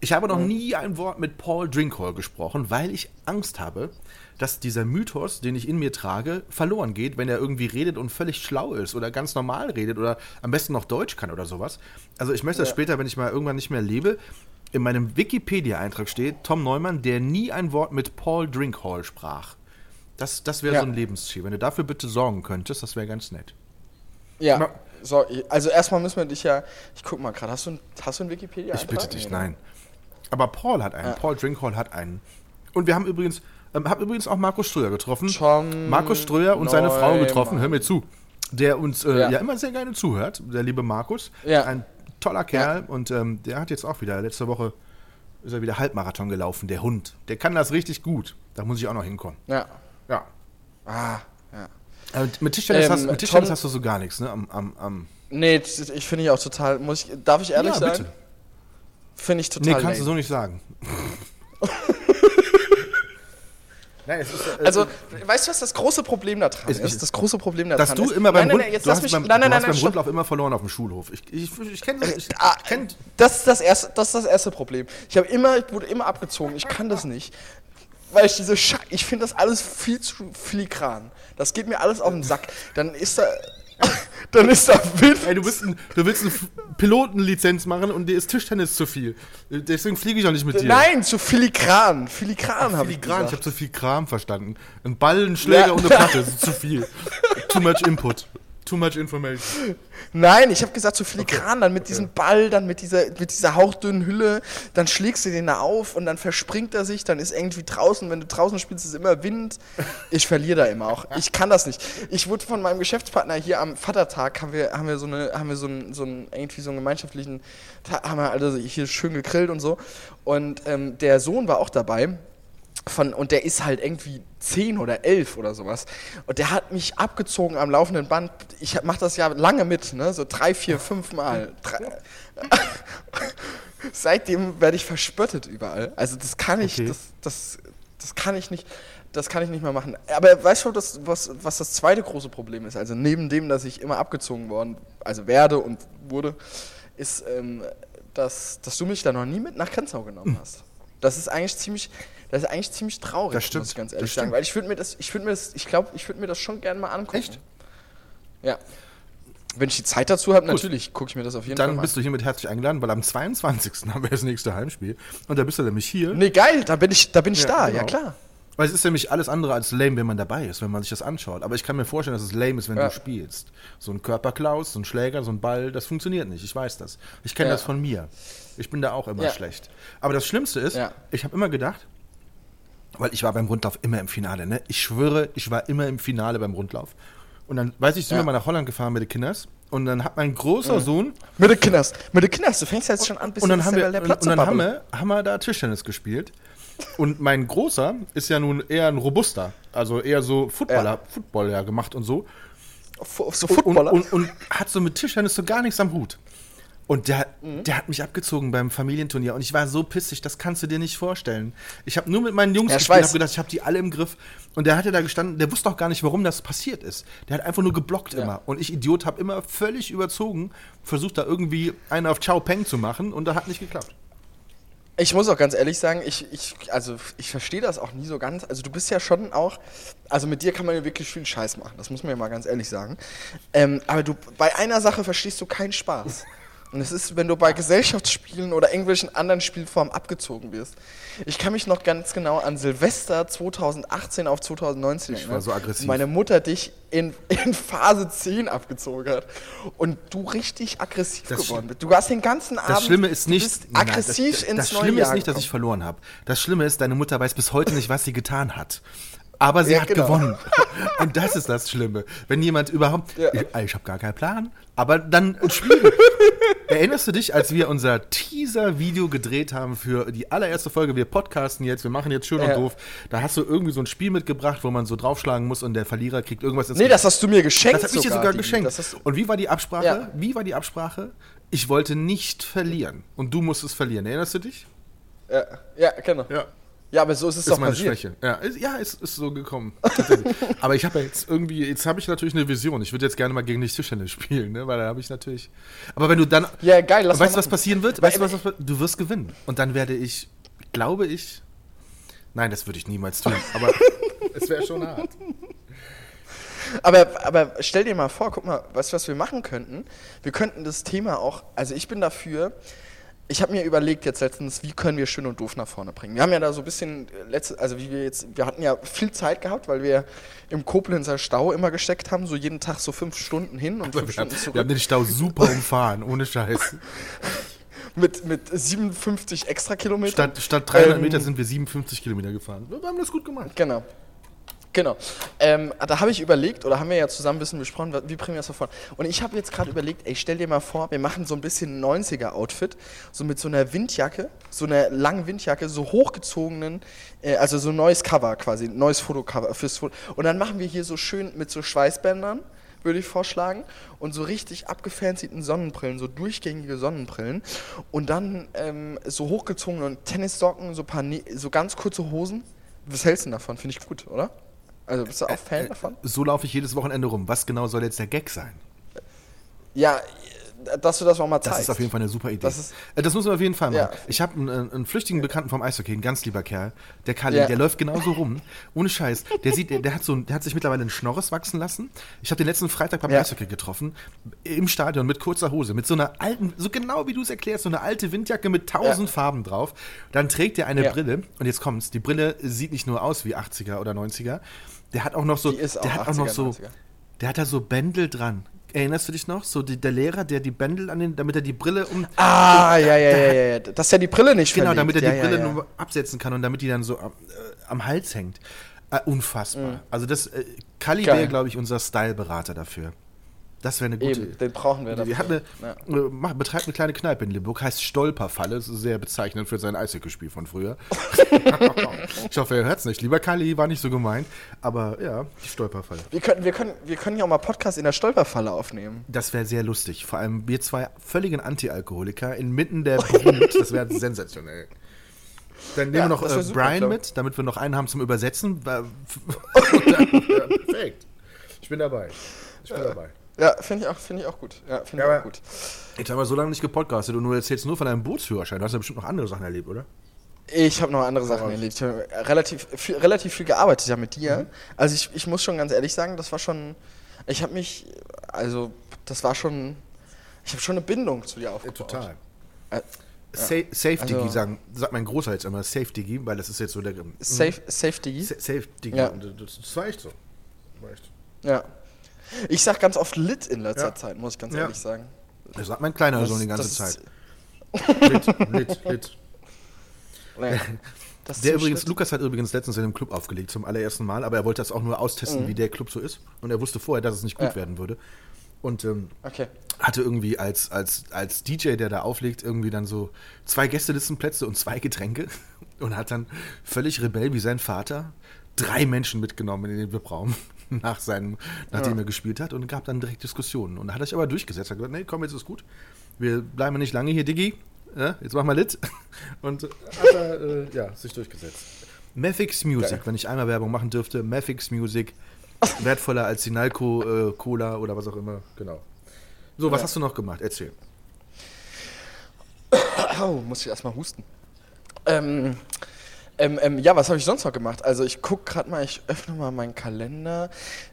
Ich habe noch nie ein Wort mit Paul Drinkhall gesprochen, weil ich Angst habe, dass dieser Mythos, den ich in mir trage, verloren geht, wenn er irgendwie redet und völlig schlau ist oder ganz normal redet oder am besten noch Deutsch kann oder sowas. Also ich möchte das später, wenn ich mal irgendwann nicht mehr lebe, in meinem Wikipedia-Eintrag steht, Tom Neumann, der nie ein Wort mit Paul Drinkhall sprach. Das, das wäre Ja. so ein Lebensziel. Wenn du dafür bitte sorgen könntest, das wäre ganz nett. Ja. Na- So, also erstmal müssen wir dich ja. Ich guck mal gerade, hast du, hast du einen Wikipedia? Ich bitte dich, nein. Aber Paul hat einen. Paul Drinkhall hat einen. Und wir haben übrigens, ähm, hab übrigens auch Markus Ströer getroffen. Tom Markus Ströer und seine Frau getroffen. Hör mir zu. Der uns äh, ja. Ja. immer sehr gerne zuhört. Der liebe Markus. Ja. Ein toller Kerl. Und ähm, der hat jetzt auch wieder, letzte Woche ist er wieder Halbmarathon gelaufen. Der Hund. Der kann das richtig gut. Da muss ich auch noch hinkommen. Ja. Ja. Ah, ja. Aber mit Tischtennis, Ähm, hast, mit Tischtennis Tom- hast du so gar nichts, ne? Am, am, am Nee, ich finde ich auch total. Muss ich, darf ich ehrlich Ja, sein? bitte. Finde ich Nee, total. kannst du lame. so nicht sagen. Nein, es ist, äh, Also, weißt du, was das große Problem daran Es- ist? ich- Das große Problem daran dass du ist. immer beim, nein, nein, Rund, nein, jetzt du lass mich. beim, nein, nein, du nein, hast nein, beim stopp. Rundlauf immer verloren auf dem Schulhof. Ich, ich, ich kenne das. Ich Ah, kenn, das, ist das, erste, das ist das erste Problem. Ich habe immer, ich wurde immer abgezogen. Ich kann das nicht. Weil ich diese Sche ich finde das alles viel zu filigran. Das geht mir alles auf den Sack. Dann ist da. dann ist da Wind. ey, du, bist ein, du willst eine Pilotenlizenz machen und dir ist Tischtennis zu viel. Deswegen fliege ich auch nicht mit dir. Nein, zu filigran. Filigran habe ich Filigran, ich habe zu viel Kram verstanden. Ein Ball, ein Schläger Ja. und eine Platte, das ist zu viel. Too much input. Too much information. Nein, ich habe gesagt zu filigran, dann mit diesem Ball, dann mit dieser, mit dieser hauchdünnen Hülle, dann schlägst du den da auf und dann verspringt er sich, dann ist irgendwie draußen, wenn du draußen spielst, ist immer Wind. Ich verliere da immer auch. Ich kann das nicht. Ich wurde von meinem Geschäftspartner hier am Vatertag, haben wir, haben wir so eine, haben wir so einen, so einen, irgendwie so einen gemeinschaftlichen, haben wir also hier schön gegrillt und so. Und ähm, der Sohn war auch dabei. Von, und der ist halt irgendwie 10 oder 11 oder sowas. Und der hat mich abgezogen am laufenden Band. Ich hab- mach das ja lange mit, ne? so drei, vier, fünf Mal. Drei. Seitdem werde ich verspottet überall. Also das kann ich, Okay. das, das, das kann ich nicht, das kann ich nicht mehr machen. Aber weißt du, das, was, was das zweite große Problem ist? Also neben dem, dass ich immer abgezogen worden, also werde und wurde, ist, ähm, dass, dass du mich da noch nie mit nach Grenzau genommen hast. Das ist eigentlich ziemlich, das ist eigentlich ziemlich traurig, Das stimmt, muss ich ganz ehrlich sagen. Weil ich würde mir das, ich würde mir das, ich glaube, ich würde mir das schon gerne mal angucken. Echt? Ja. Wenn ich die Zeit dazu habe, natürlich gucke ich mir das auf jeden Fall Dann mal bist du hiermit herzlich eingeladen, weil am 22. haben wir das nächste Heimspiel. Und da bist du nämlich hier. an. Nee, geil, da bin ich, da bin ich Ja, da, genau. ja klar. Weil es ist nämlich alles andere als lame, wenn man dabei ist, wenn man sich das anschaut. Aber ich kann mir vorstellen, dass es lame ist, wenn Ja. du spielst. So ein Körperklaus, so ein Schläger, so ein Ball, das funktioniert nicht. Ich weiß das. Ich kenne Ja. das von mir. Ich bin da auch immer schlecht. Aber das Schlimmste ist, ich habe immer gedacht, weil ich war beim Rundlauf immer im Finale, ne? Ich schwöre, ich war immer im Finale beim Rundlauf. Und dann, weiß ich, sind Ja. wir mal nach Holland gefahren mit den Kinders. Und dann hat mein großer Sohn Mit den Kinders, mit den Kinders, du fängst jetzt schon an, bisschen und dann haben wir, der und, Platz und dann haben wir, haben wir da Tischtennis gespielt. Und mein Großer ist ja nun eher ein Robuster, also eher so Footballer, Ja. Football ja gemacht und so. So Footballer. und, und, und hat so mit Tischtennis so gar nichts am Hut. Und der, Mhm. der hat mich abgezogen beim Familienturnier und ich war so pissig, das kannst du dir nicht vorstellen. Ich habe nur mit meinen Jungs Ja, ich gespielt habe gedacht, ich habe die alle im Griff. Und der hatte da gestanden, der wusste auch gar nicht, warum das passiert ist. Der hat einfach nur geblockt Ja. immer. Und ich, Idiot, habe immer völlig überzogen, versucht da irgendwie einen auf Chao Peng zu machen und da hat nicht geklappt. Ich muss auch ganz ehrlich sagen, ich, ich, also ich verstehe das auch nie so ganz. Also du bist ja schon auch, also mit dir kann man ja wirklich viel Scheiß machen, das muss man ja mal ganz ehrlich sagen. Ähm, aber du, bei einer Sache verstehst du keinen Spaß. Und das ist, wenn du bei Gesellschaftsspielen oder irgendwelchen anderen Spielformen abgezogen wirst. Ich kann mich noch ganz genau an Silvester 2018 auf 2019 Ich war erinnern, so aggressiv. Meine Mutter dich in, in Phase 10 abgezogen hat und du richtig aggressiv Das geworden bist. Du hast den ganzen Abend Das Schlimme ist nicht, nein, aggressiv das, ins das neue Schlimme Jahr ist nicht, dass ich verloren habe. Das Schlimme ist, deine Mutter weiß bis heute nicht, was sie getan hat. Aber sie Ja, hat genau. gewonnen. Und das ist das Schlimme. Wenn jemand überhaupt, Ja. ich, ich habe gar keinen Plan, aber dann spielen. Erinnerst du dich, als wir unser Teaser-Video gedreht haben für die allererste Folge? Wir podcasten jetzt, wir machen jetzt schön und Ja. doof. Da hast du irgendwie so ein Spiel mitgebracht, wo man so draufschlagen muss und der Verlierer kriegt irgendwas ins Nee, das hast du mir geschenkt. das habe ich dir sogar Digi. geschenkt. Und wie war die Absprache? Ja. Wie war die Absprache? Ich wollte nicht verlieren. Und du musstest verlieren. Erinnerst du dich? ja, ja, genau. Ja. Ja. aber so ist es Das doch ist meine passiert. Schwäche. Ja, ist, ja, es ist so gekommen. Aber ich habe ja jetzt irgendwie, jetzt habe ich natürlich eine Vision. Ich würde jetzt gerne mal gegen dich Tischtennis spielen, ne? weil da habe ich natürlich. Aber wenn du dann. Ja, geil, lass weißt du, was passieren wird? Weißt du, was, was du wirst gewinnen. Und dann werde ich, glaube ich. Nein, das würde ich niemals tun. Aber es wäre schon hart. Aber, aber stell dir mal vor, guck mal, weißt du, was wir machen könnten? Wir könnten das Thema auch, also ich bin dafür, ich habe mir überlegt jetzt letztens, wie können wir schön und doof nach vorne bringen. Wir haben ja da so ein bisschen, letzte, also wie wir jetzt, wir hatten ja viel Zeit gehabt, weil wir im Koblenzer Stau immer gesteckt haben, so jeden Tag so fünf Stunden hin und fünf Wir Stunden haben, zurück. wir haben den Stau super umfahren, ohne Scheiß. mit, mit 57 extra Kilometern. Statt, statt 300 Ähm, Meter sind wir 57 Kilometer gefahren. Wir haben das gut gemacht. Genau. Genau. Ähm, da habe ich überlegt, oder haben wir ja zusammen ein bisschen besprochen, wie bringen wir das vorne. Und ich habe jetzt gerade überlegt, ey, stell dir mal vor, wir machen so ein bisschen 90er-Outfit, so mit so einer Windjacke, so einer langen Windjacke, so hochgezogenen, äh, also so ein neues Cover quasi, ein neues Fotocover fürs Foto. Und dann machen wir hier so schön mit so Schweißbändern, würde ich vorschlagen, und so richtig abgefanzigten Sonnenbrillen, so durchgängige Sonnenbrillen. Und dann ähm, so hochgezogene Tennissocken, so, paar ne so ganz kurze Hosen. Was hältst du davon? Finde ich gut, oder? Also bist du auch Fan davon? So laufe ich jedes Wochenende rum. Was genau soll jetzt der Gag sein? Ja, dass du das auch mal Das zeigst. ist auf jeden Fall eine super Idee. Das ist- Äh, das muss man auf jeden Fall machen. Ja. Ich habe einen, einen flüchtigen Bekannten vom Eishockey, ein ganz lieber Kerl, der Kalle, Ja. der läuft genauso rum. Ohne Scheiß. Der sieht, der, hat so, der hat sich mittlerweile einen Schnorres wachsen lassen. Ich habe den letzten Freitag beim Ja. Eishockey getroffen, im Stadion mit kurzer Hose, mit so einer alten, so genau wie du es erklärst, so eine alte Windjacke mit tausend. Farben drauf. Dann trägt er eine. Brille und jetzt kommt's. Die Brille sieht nicht nur aus wie 80er oder 90er. Der hat auch noch so, der hat auch noch 80er, so, 90er. der hat da so Bändel dran. Erinnerst du dich noch? So die, der Lehrer, der die Bändel an den, damit er die Brille um. Ah, ja, ja, ja, ja, ja. Dass er die Brille nicht Genau, verlegt. damit er ja, die ja, Brille ja. nur absetzen kann und damit die dann so am, äh, am Hals hängt. Äh, unfassbar. Also das, äh, Kali Mhm. Wäre, glaube ich, unser Style-Berater dafür. Das wäre eine gute. Eben, den brauchen wir dafür. hat eine, Ja. äh, macht, betreibt eine kleine Kneipe in Limburg, heißt Stolperfalle. Das ist sehr bezeichnend für sein Eishockeyspiel von früher. ich hoffe, er hört es nicht. Lieber Kali, war nicht so gemeint. Aber ja, die Stolperfalle. Wir können, wir, können, wir können ja auch mal Podcast in der Stolperfalle aufnehmen. Das wäre sehr lustig. Vor allem wir zwei völligen Anti-Alkoholiker inmitten der Brut. Das wäre sensationell. Dann nehmen Ja, wir noch äh, super, Brian glaub mit, damit wir noch einen haben zum Übersetzen. Dann, ja, perfekt. Ich bin dabei. Ich bin dabei. Ja, finde ich, auch- finde ich auch gut. Ja, finde Ja, ich auch gut. Jetzt haben wir so lange nicht gepodcastet und du erzählst nur von deinem Bootsführerschein. Du hast ja bestimmt noch andere Sachen erlebt, oder? Ich habe noch andere Sachen erlebt. Ich habe relativ viel, relativ viel gearbeitet ja mit dir. Also ich, ich muss schon ganz ehrlich sagen, das war schon. Ich habe mich, also das war schon. Ich habe schon eine Bindung zu dir aufgebaut. Total. Äh, Sa Safe Digi Also- sagen, sagt mein Großer jetzt immer Safe Digi, weil das ist jetzt so der Safe, Safety. Sa- Safe Digi. Ja. Das, das war echt so. War echt. Ja. Ich sag ganz oft Lit in letzter Ja. Zeit, muss ich ganz Ja. ehrlich sagen. Das sagt mein kleiner Sohn die ganze Zeit. Lit, lit, lit. Nee, Der übrigens, lit. Lukas hat übrigens letztens in einem Club aufgelegt zum allerersten Mal, aber er wollte das auch nur austesten, wie der Club so ist. Und er wusste vorher, dass es nicht gut Ja. werden würde. Und ähm, Okay. hatte irgendwie als, als, als DJ, der da auflegt, irgendwie dann so zwei Gästelistenplätze und zwei Getränke und hat dann völlig rebell wie sein Vater drei Menschen mitgenommen in den VIP-Raum nach seinem, nachdem er gespielt hat und gab dann direkt Diskussionen. Und da hat er sich aber durchgesetzt, hat gesagt, nee, komm, jetzt ist gut. Wir bleiben nicht lange hier, Diggi. Ja, jetzt mach mal Lit. Und hat er, äh, ja, sich durchgesetzt. Mathix Music, Geil. wenn ich einmal Werbung machen dürfte, Mathix Music, wertvoller als die Nalco äh, Cola oder was auch immer, genau. So, was Ja. hast du noch gemacht? Erzähl. Oh, muss ich erstmal husten. Ähm, ähm, ähm, ja, was habe ich sonst noch gemacht? Also ich gucke gerade mal, ich öffne mal meinen Kalender.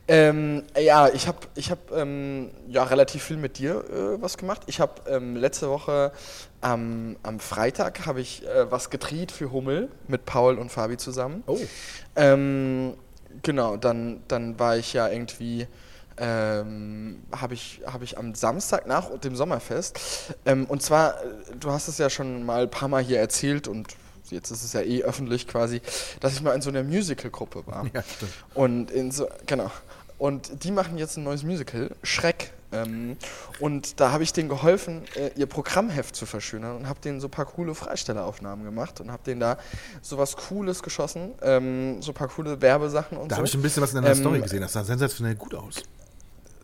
Ähm, ja, ich habe ich hab, ähm, ja, relativ viel mit dir äh, was gemacht. Ich habe ähm, letzte Woche am, am Freitag habe ich äh, was gedreht für Hummel mit Paul und Fabi zusammen. Oh. Ähm, genau, dann, dann war ich ja irgendwie, ähm, habe ich, hab ich am Samstag nach dem Sommerfest, ähm, und zwar, äh, du hast es ja schon mal ein paar Mal hier erzählt und jetzt ist es ja eh öffentlich quasi, dass ich mal in so einer Musical-Gruppe war. Ja, stimmt. Und in so, genau. Und die machen jetzt ein neues Musical, Schreck. Ähm, und da habe ich denen geholfen, äh, ihr Programmheft zu verschönern und habe denen so ein paar coole Freistelleraufnahmen gemacht und habe denen da so was Cooles geschossen, ähm, so ein paar coole Werbesachen und Da so. habe ich ein bisschen was in deiner Ähm, Story gesehen. Das sah sensationell gut aus.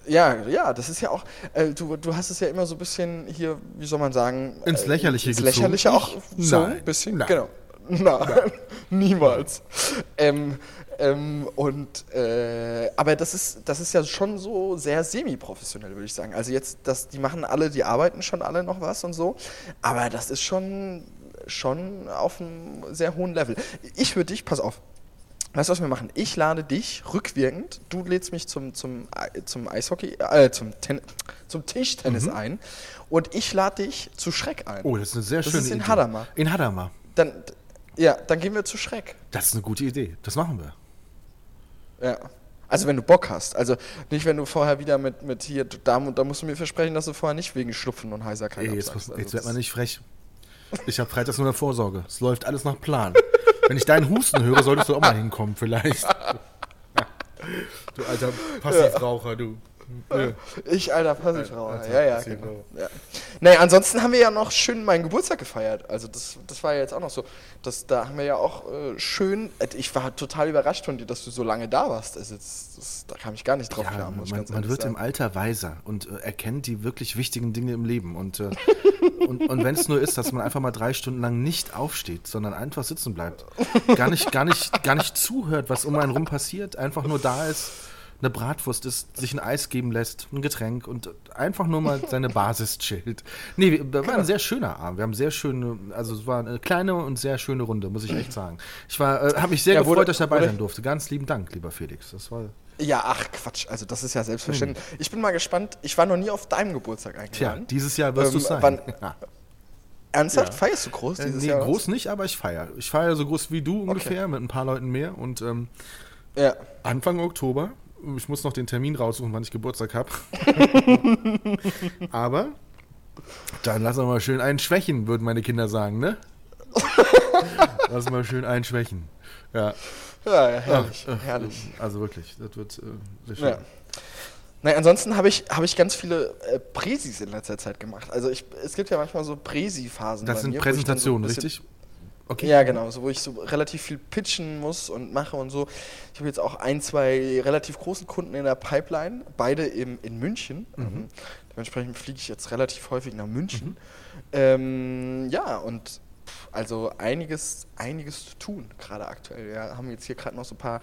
Ja, ja, das ist ja auch, äh, du, du hast es ja immer so ein bisschen hier, wie soll man sagen, Ins äh, Lächerliche ins gezogen. Lächerliche auch so Nein. ein bisschen, Nein. genau. Nein, niemals. Ähm, ähm, und äh, aber das ist, das ist ja schon so sehr semi-professionell, würde ich sagen. Also jetzt, das, die machen alle, die arbeiten schon alle noch was und so, aber das ist schon, schon auf einem sehr hohen Level. Ich würde dich, pass auf, Weißt du, was wir machen? Ich lade dich rückwirkend, du lädst mich zum, zum, Ei- zum Eishockey, äh, zum, Ten zum Tischtennis ein und ich lade dich zu Schreck ein. Mhm. Oh, das ist eine sehr Das schöne ist in Idee. Hadamar. In Hadamar. Dann, ja, dann gehen wir zu Schreck. Das ist eine gute Idee. Das machen wir. Ja. Also wenn du Bock hast. Also nicht, wenn du vorher wieder mit, mit hier, da, da musst du mir versprechen, dass du vorher nicht wegen Schnupfen und Heiserkeit Ey, jetzt muss- Also jetzt wird man das- nicht frech. Ich habe freitags nur eine Vorsorge. Es läuft alles nach Plan. Wenn ich deinen Husten höre, solltest du auch mal hinkommen, vielleicht. Du alter Passivraucher, du. Ich, alter Passivraucher. Alter Ja, ja, genau. Ja. Nee, ansonsten haben wir ja noch schön meinen Geburtstag gefeiert. Also das, das war ja jetzt auch noch so. Das, da haben wir ja auch äh, schön. äh, Ich war total überrascht von dir, dass du so lange da warst. Also jetzt, das, da kam ich gar nicht drauf Ja, klar, man, man wird sagen. im Alter weiser und äh, erkennt die wirklich wichtigen Dinge im Leben. Und, äh, und, und wenn es nur ist, dass man einfach mal drei Stunden lang nicht aufsteht, sondern einfach sitzen bleibt, gar nicht, gar nicht, gar nicht zuhört, was um einen rum passiert, einfach nur da ist, eine Bratwurst ist, sich ein Eis geben lässt, ein Getränk und einfach nur mal seine Basis chillt. Nee, war ein sehr schöner Abend. Wir haben sehr schöne, also es war eine kleine und sehr schöne Runde, muss ich echt sagen. Ich war, äh, habe mich sehr Ja, gefreut, wurde- dass ich dabei sein durfte. Ganz lieben Dank, lieber Felix. Das war Ja, ach Quatsch. Also das ist ja selbstverständlich. Ich bin mal gespannt. Ich war noch nie auf deinem Geburtstag Tja, eingeladen. dieses Jahr wirst Ähm, du sein. wann- Ja. Ernsthaft? ja. Feierst du groß Äh, dieses nee, Jahr? was? groß nicht, aber ich feiere. Ich feiere so groß wie du ungefähr, mit ein paar Leuten mehr. Und ähm, Ja. Anfang Oktober, ich muss noch den Termin raussuchen, wann ich Geburtstag habe. aber dann lass wir mal schön einen schwächen, würden meine Kinder sagen, ne? lass mal schön einen schwächen. Ja, Ja, ja, herrlich. Ach, ach, herrlich. Also wirklich, das wird äh, sehr schön. Ja. Nein, ansonsten habe ich, hab ich ganz viele äh, Präsis in letzter Zeit gemacht. Also ich, es gibt ja manchmal so Präsi-Phasen. Das sind mir, so Präsentationen, bisschen- richtig? Okay. Ja, genau, so, wo ich so relativ viel pitchen muss und mache und so. Ich habe jetzt auch ein, zwei relativ großen Kunden in der Pipeline, beide im, in München. Mhm. Ähm, dementsprechend fliege ich jetzt relativ häufig nach München. Ähm, ja, und also einiges, einiges zu tun, gerade aktuell. Wir haben jetzt hier gerade noch so ein paar,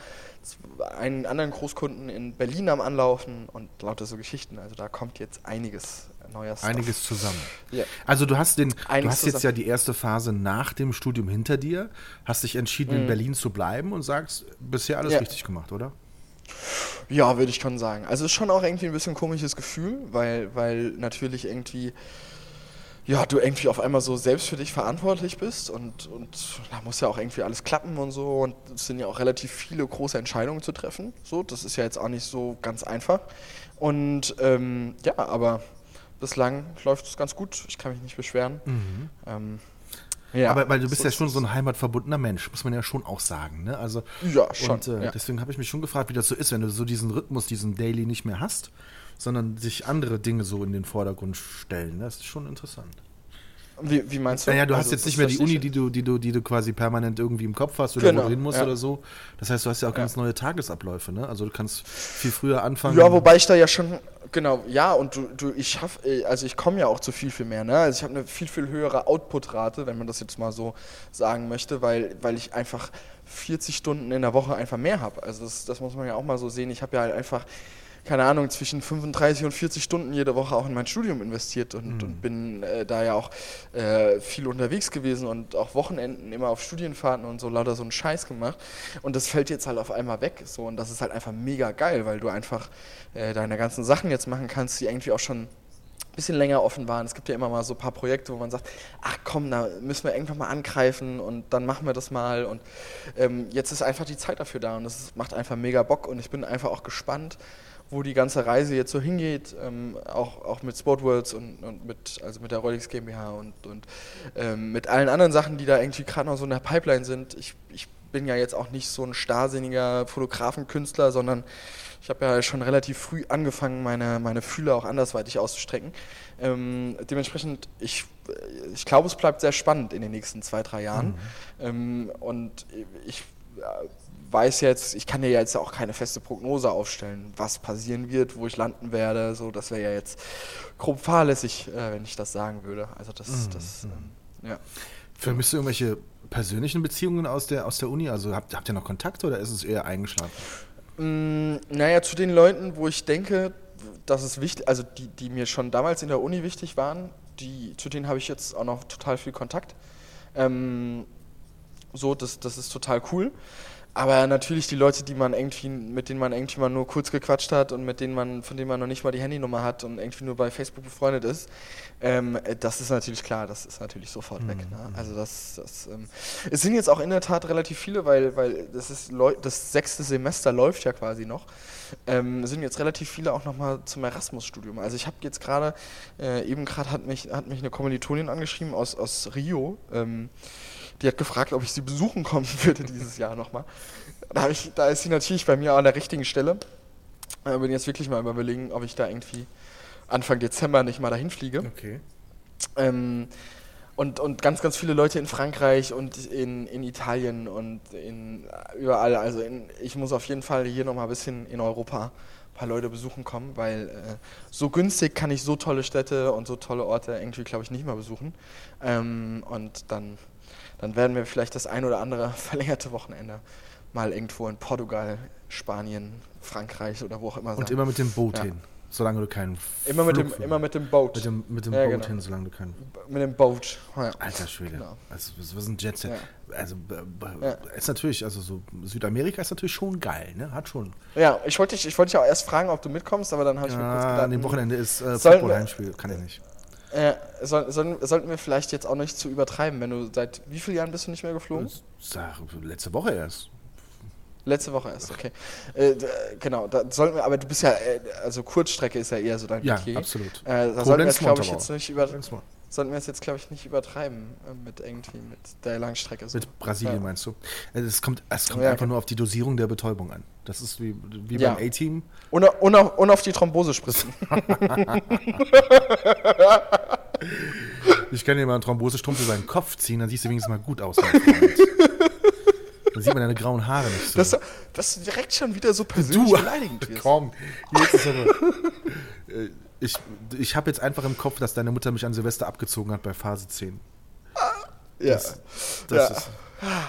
einen anderen Großkunden in Berlin am Anlaufen und lauter so Geschichten. Also da kommt jetzt einiges neuer Stuff. Einiges zusammen. Ja. Also du hast den, du hast jetzt ja die erste Phase nach dem Studium hinter dir, hast dich entschieden, in Berlin zu bleiben und sagst, bisher alles Mhm. Ja. richtig gemacht, oder? Ja, würde ich schon sagen. Also es ist schon auch irgendwie ein bisschen ein komisches Gefühl, weil, weil natürlich irgendwie, ja, du irgendwie auf einmal so selbst für dich verantwortlich bist und, und da muss ja auch irgendwie alles klappen und so und es sind ja auch relativ viele große Entscheidungen zu treffen. So, das ist ja jetzt auch nicht so ganz einfach. Und ähm, ja, aber bislang läuft es ganz gut. Ich kann mich nicht beschweren. Ähm, ja, Aber weil du bist so ja schon so ein heimatverbundener Mensch, muss man ja schon auch sagen. Ne? Also, Ja, schon, Und äh, ja. deswegen habe ich mich schon gefragt, wie das so ist, wenn du so diesen Rhythmus, diesen Daily nicht mehr hast, sondern sich andere Dinge so in den Vordergrund stellen. Das ist schon interessant. Wie, wie meinst du? Naja, du hast Also, jetzt das nicht mehr die Uni, die du, die, du, die du quasi permanent irgendwie im Kopf hast oder Genau, wo du hin musst ja. oder so. Das heißt, du hast ja auch ganz neue Tagesabläufe, ne? Also du kannst viel früher anfangen. Ja, wobei ich da ja schon, genau, ja, und du, du ich schaff, äh, also ich komme ja auch zu viel, viel mehr, ne? Also ich habe eine viel, viel höhere Output-Rate, wenn man das jetzt mal so sagen möchte, weil, weil ich einfach 40 Stunden in der Woche einfach mehr habe. Also das, das muss man ja auch mal so sehen. Ich habe ja halt einfach, keine Ahnung, zwischen 35 und 40 Stunden jede Woche auch in mein Studium investiert und, und bin äh, da ja auch äh, viel unterwegs gewesen und auch Wochenenden immer auf Studienfahrten und so lauter so einen Scheiß gemacht. Und das fällt jetzt halt auf einmal weg. So, und das ist halt einfach mega geil, weil du einfach äh, deine ganzen Sachen jetzt machen kannst, die irgendwie auch schon ein bisschen länger offen waren. Es gibt ja immer mal so ein paar Projekte, wo man sagt, ach komm, da müssen wir irgendwann mal angreifen und dann machen wir das mal. Und ähm, jetzt ist einfach die Zeit dafür da und das macht einfach mega Bock und ich bin einfach auch gespannt, wo die ganze Reise jetzt so hingeht, ähm, auch, auch mit Sportworlds und, und mit, also mit der Rolex GmbH und, und ähm, mit allen anderen Sachen, die da irgendwie gerade noch so in der Pipeline sind. Ich, ich bin ja jetzt auch nicht so ein starrsinniger Fotografenkünstler, sondern ich habe ja schon relativ früh angefangen, meine, meine Fühler auch andersweitig auszustrecken. Ähm, dementsprechend, ich, ich glaube, es bleibt sehr spannend in den nächsten zwei, drei Jahren. Ähm, und ich weiß jetzt, ich kann dir jetzt auch keine feste Prognose aufstellen, was passieren wird, wo ich landen werde. So, das wäre ja jetzt grob fahrlässig, äh, wenn ich das sagen würde. Also das, das ähm, ja. Vermisst du irgendwelche persönlichen Beziehungen aus der, aus der Uni? Also habt, habt ihr noch Kontakt oder ist es eher eingeschlafen? Mm, naja, zu den Leuten, wo ich denke, dass es wichtig, also die, die mir schon damals in der Uni wichtig waren, die, zu denen habe ich jetzt auch noch total viel Kontakt. Ähm, so, das, das ist total cool. Aber natürlich die Leute, die man irgendwie, mit denen man irgendwie mal nur kurz gequatscht hat und mit denen man, von denen man noch nicht mal die Handynummer hat und irgendwie nur bei Facebook befreundet ist, ähm, äh, das ist natürlich klar, das ist natürlich sofort weg. Ne? Also das, das ähm, es sind jetzt auch in der Tat relativ viele, weil, weil das ist Leu das sechste Semester läuft ja quasi noch. Ähm, sind jetzt relativ viele auch nochmal zum Erasmus-Studium. Also ich habe jetzt gerade, äh, eben gerade hat mich, hat mich eine Kommilitonin angeschrieben aus, aus Rio. Die hat gefragt, ob ich sie besuchen kommen würde dieses Jahr nochmal. Da, ich, da ist sie natürlich bei mir an der richtigen Stelle. Äh, bin jetzt wirklich mal überlegen, ob ich da irgendwie Anfang Dezember nicht mal dahin fliege. Okay. Ähm, und, und ganz, ganz viele Leute in Frankreich und in, in Italien und in überall. Also in, ich muss auf jeden Fall hier nochmal ein bisschen in Europa ein paar Leute besuchen kommen, weil äh, so günstig kann ich so tolle Städte und so tolle Orte irgendwie, glaube ich, nicht mehr besuchen. Ähm, und dann, dann werden wir vielleicht das ein oder andere verlängerte Wochenende mal irgendwo in Portugal, Spanien, Frankreich oder wo auch immer Und sein. immer mit dem Boot Ja. hin, solange du keinen immer mit dem, Flug- immer mit dem Boot. mit dem, mit dem Ja, Boot genau. hin, solange du keinen mit dem Boot. Ja. Alter Schwede. Genau. Also, was was ist ein Jetset? Ja. Also, ist natürlich, also so Südamerika ist natürlich schon geil, ne? Hat schon. Ja, ich wollte dich, ich wollte dich auch erst fragen, ob du mitkommst, aber dann habe ich mir kurz Ja, gedacht, an dem Wochenende ist äh, Football-Heimspiel, kann ich nicht. Äh, soll, sollen, sollten wir vielleicht jetzt auch nicht zu übertreiben, wenn du seit wie vielen Jahren bist du nicht mehr geflogen? Sag, letzte Woche erst. Letzte Woche erst, okay. Äh, genau, da sollten wir, aber du bist ja, äh, also Kurzstrecke ist ja eher so dein Ja, absolut. Äh, da sollten wir jetzt, glaube ich, jetzt nicht über, sollten wir es jetzt, glaube ich, nicht übertreiben äh, mit irgendwie mit der Langstrecke. So. Mit Brasilien Ja. meinst du? Äh, Es kommt, es kommt Ja, einfach genau. nur auf die Dosierung der Betäubung an. Das ist wie, wie Ja. beim A-Team. Und, und, auf, und auf die Thrombose spritzen. Ich kann dir mal einen Thrombosestrumpf über den Kopf ziehen, dann siehst du wenigstens mal gut aus. Dann sieht man deine grauen Haare nicht so. Das, dass du direkt schon wieder so persönlich du, beleidigend komm, jetzt ist aber, Äh, ich ich habe jetzt einfach im Kopf, dass deine Mutter mich an Silvester abgezogen hat bei Phase 10. Ja. Das Ja. ist,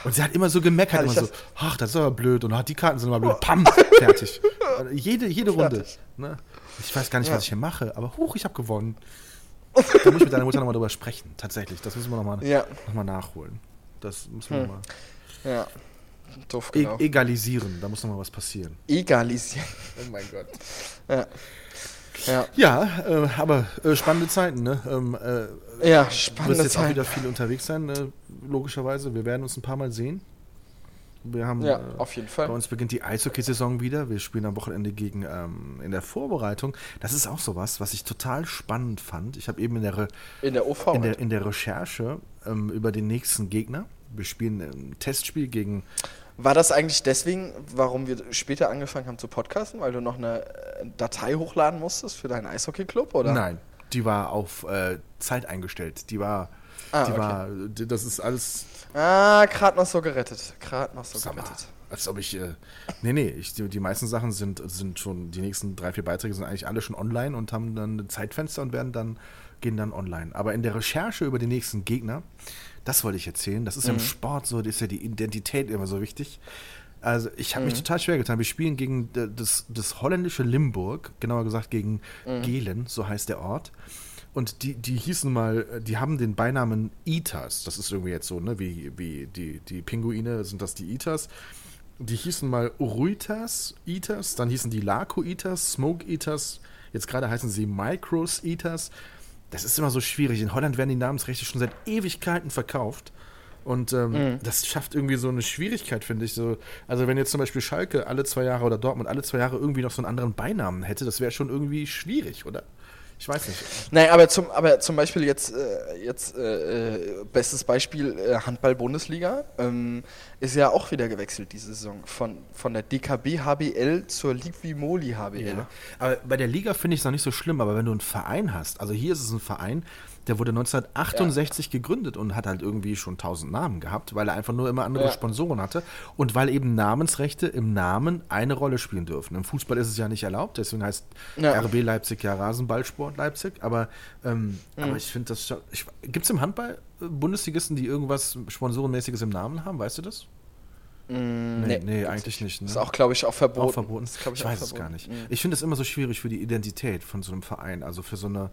und sie hat immer so gemeckert, immer so, ach, das ist aber blöd und ach, die Karten sind aber blöd. Pam, fertig. Jede, jede Runde. Ne? Ich weiß gar nicht, Ja. was ich hier mache, aber huch, ich habe gewonnen. Da muss ich mit deiner Mutter nochmal drüber sprechen, tatsächlich. Das müssen wir nochmal Ja. noch mal nachholen. Das müssen wir Hm. mal. Ja. doof E gelaufen. egalisieren, da muss noch mal was passieren. Egalisieren. Oh mein Gott. Ja. Ja, Ja, äh, aber äh, spannende Zeiten, ne? Ähm, äh, ja Du wirst spannende jetzt auch Zeit. wieder viel unterwegs sein, äh, logischerweise. Wir werden uns ein paar Mal sehen. Wir haben, Ja, äh, auf jeden bei Fall. uns beginnt die Eishockey-Saison wieder. Wir spielen am Wochenende gegen ähm, in der Vorbereitung. Das ist auch sowas, was ich total spannend fand. Ich habe eben in der, Re In der OV. in der, halt. in der Recherche ähm, über den nächsten Gegner. Wir spielen ein Testspiel gegen. War das eigentlich deswegen, warum wir später angefangen haben zu podcasten, weil du noch eine äh, Datei hochladen musstest für deinen Eishockey-Club? Nein, die war auf äh, Zeit eingestellt. Die war. Ah, die okay. war. die- Das ist alles Ah, gerade noch so gerettet. Gerade noch so mal, gerettet. als ob ich. Äh, nee, nee, ich, die, die meisten Sachen sind, sind schon, die nächsten drei, vier Beiträge sind eigentlich alle schon online und haben dann ein Zeitfenster und werden dann, gehen dann online. Aber in der Recherche über den nächsten Gegner, das wollte ich erzählen, das ist Mhm. im Sport so, das ist ja die Identität immer so wichtig. Also ich habe mich Mhm. total schwer getan. Wir spielen gegen das, das holländische Limburg, genauer gesagt gegen Mhm. Gelen, so heißt der Ort. Und die, die hießen mal, die haben den Beinamen Eaters. Das ist irgendwie jetzt so, ne, wie, wie die, die Pinguine sind das die Eaters. Die hießen mal Uruitas Eaters, dann hießen die Laco Eaters, Smoke Eaters, jetzt gerade heißen sie Micros Eaters. Das ist immer so schwierig. In Holland werden die Namensrechte schon seit Ewigkeiten verkauft. Und ähm, das schafft irgendwie so eine Schwierigkeit, finde ich. So, also wenn jetzt zum Beispiel Schalke alle zwei Jahre oder Dortmund alle zwei Jahre irgendwie noch so einen anderen Beinamen hätte, das wäre schon irgendwie schwierig, oder? Ich weiß nicht. Nein, aber zum, aber zum Beispiel jetzt, äh, jetzt äh, äh, bestes Beispiel äh, Handball-Bundesliga ähm, ist ja auch wieder gewechselt diese Saison von, von der DKB HBL zur Liqui-Moli HBL. Ja. Aber bei der Liga finde ich es noch nicht so schlimm, aber wenn du einen Verein hast, also hier ist es ein Verein, der wurde 1968 gegründet und hat halt irgendwie schon tausend Namen gehabt, weil er einfach nur immer andere Ja. Sponsoren hatte und weil eben Namensrechte im Namen eine Rolle spielen dürfen. Im Fußball ist es ja nicht erlaubt, deswegen heißt Ja. RB Leipzig ja Rasenballsport Leipzig, aber, ähm, Mhm. aber ich finde das schon. Gibt es im Handball äh, Bundesligisten, die irgendwas Sponsorenmäßiges im Namen haben, weißt du das? Mm, Nee, nee, eigentlich nicht. Ne? Ist auch, glaube ich, auch verboten. Auch verboten. Ist, ich auch weiß es verboten. gar nicht. Mhm. Ich finde es immer so schwierig für die Identität von so einem Verein, also für so eine.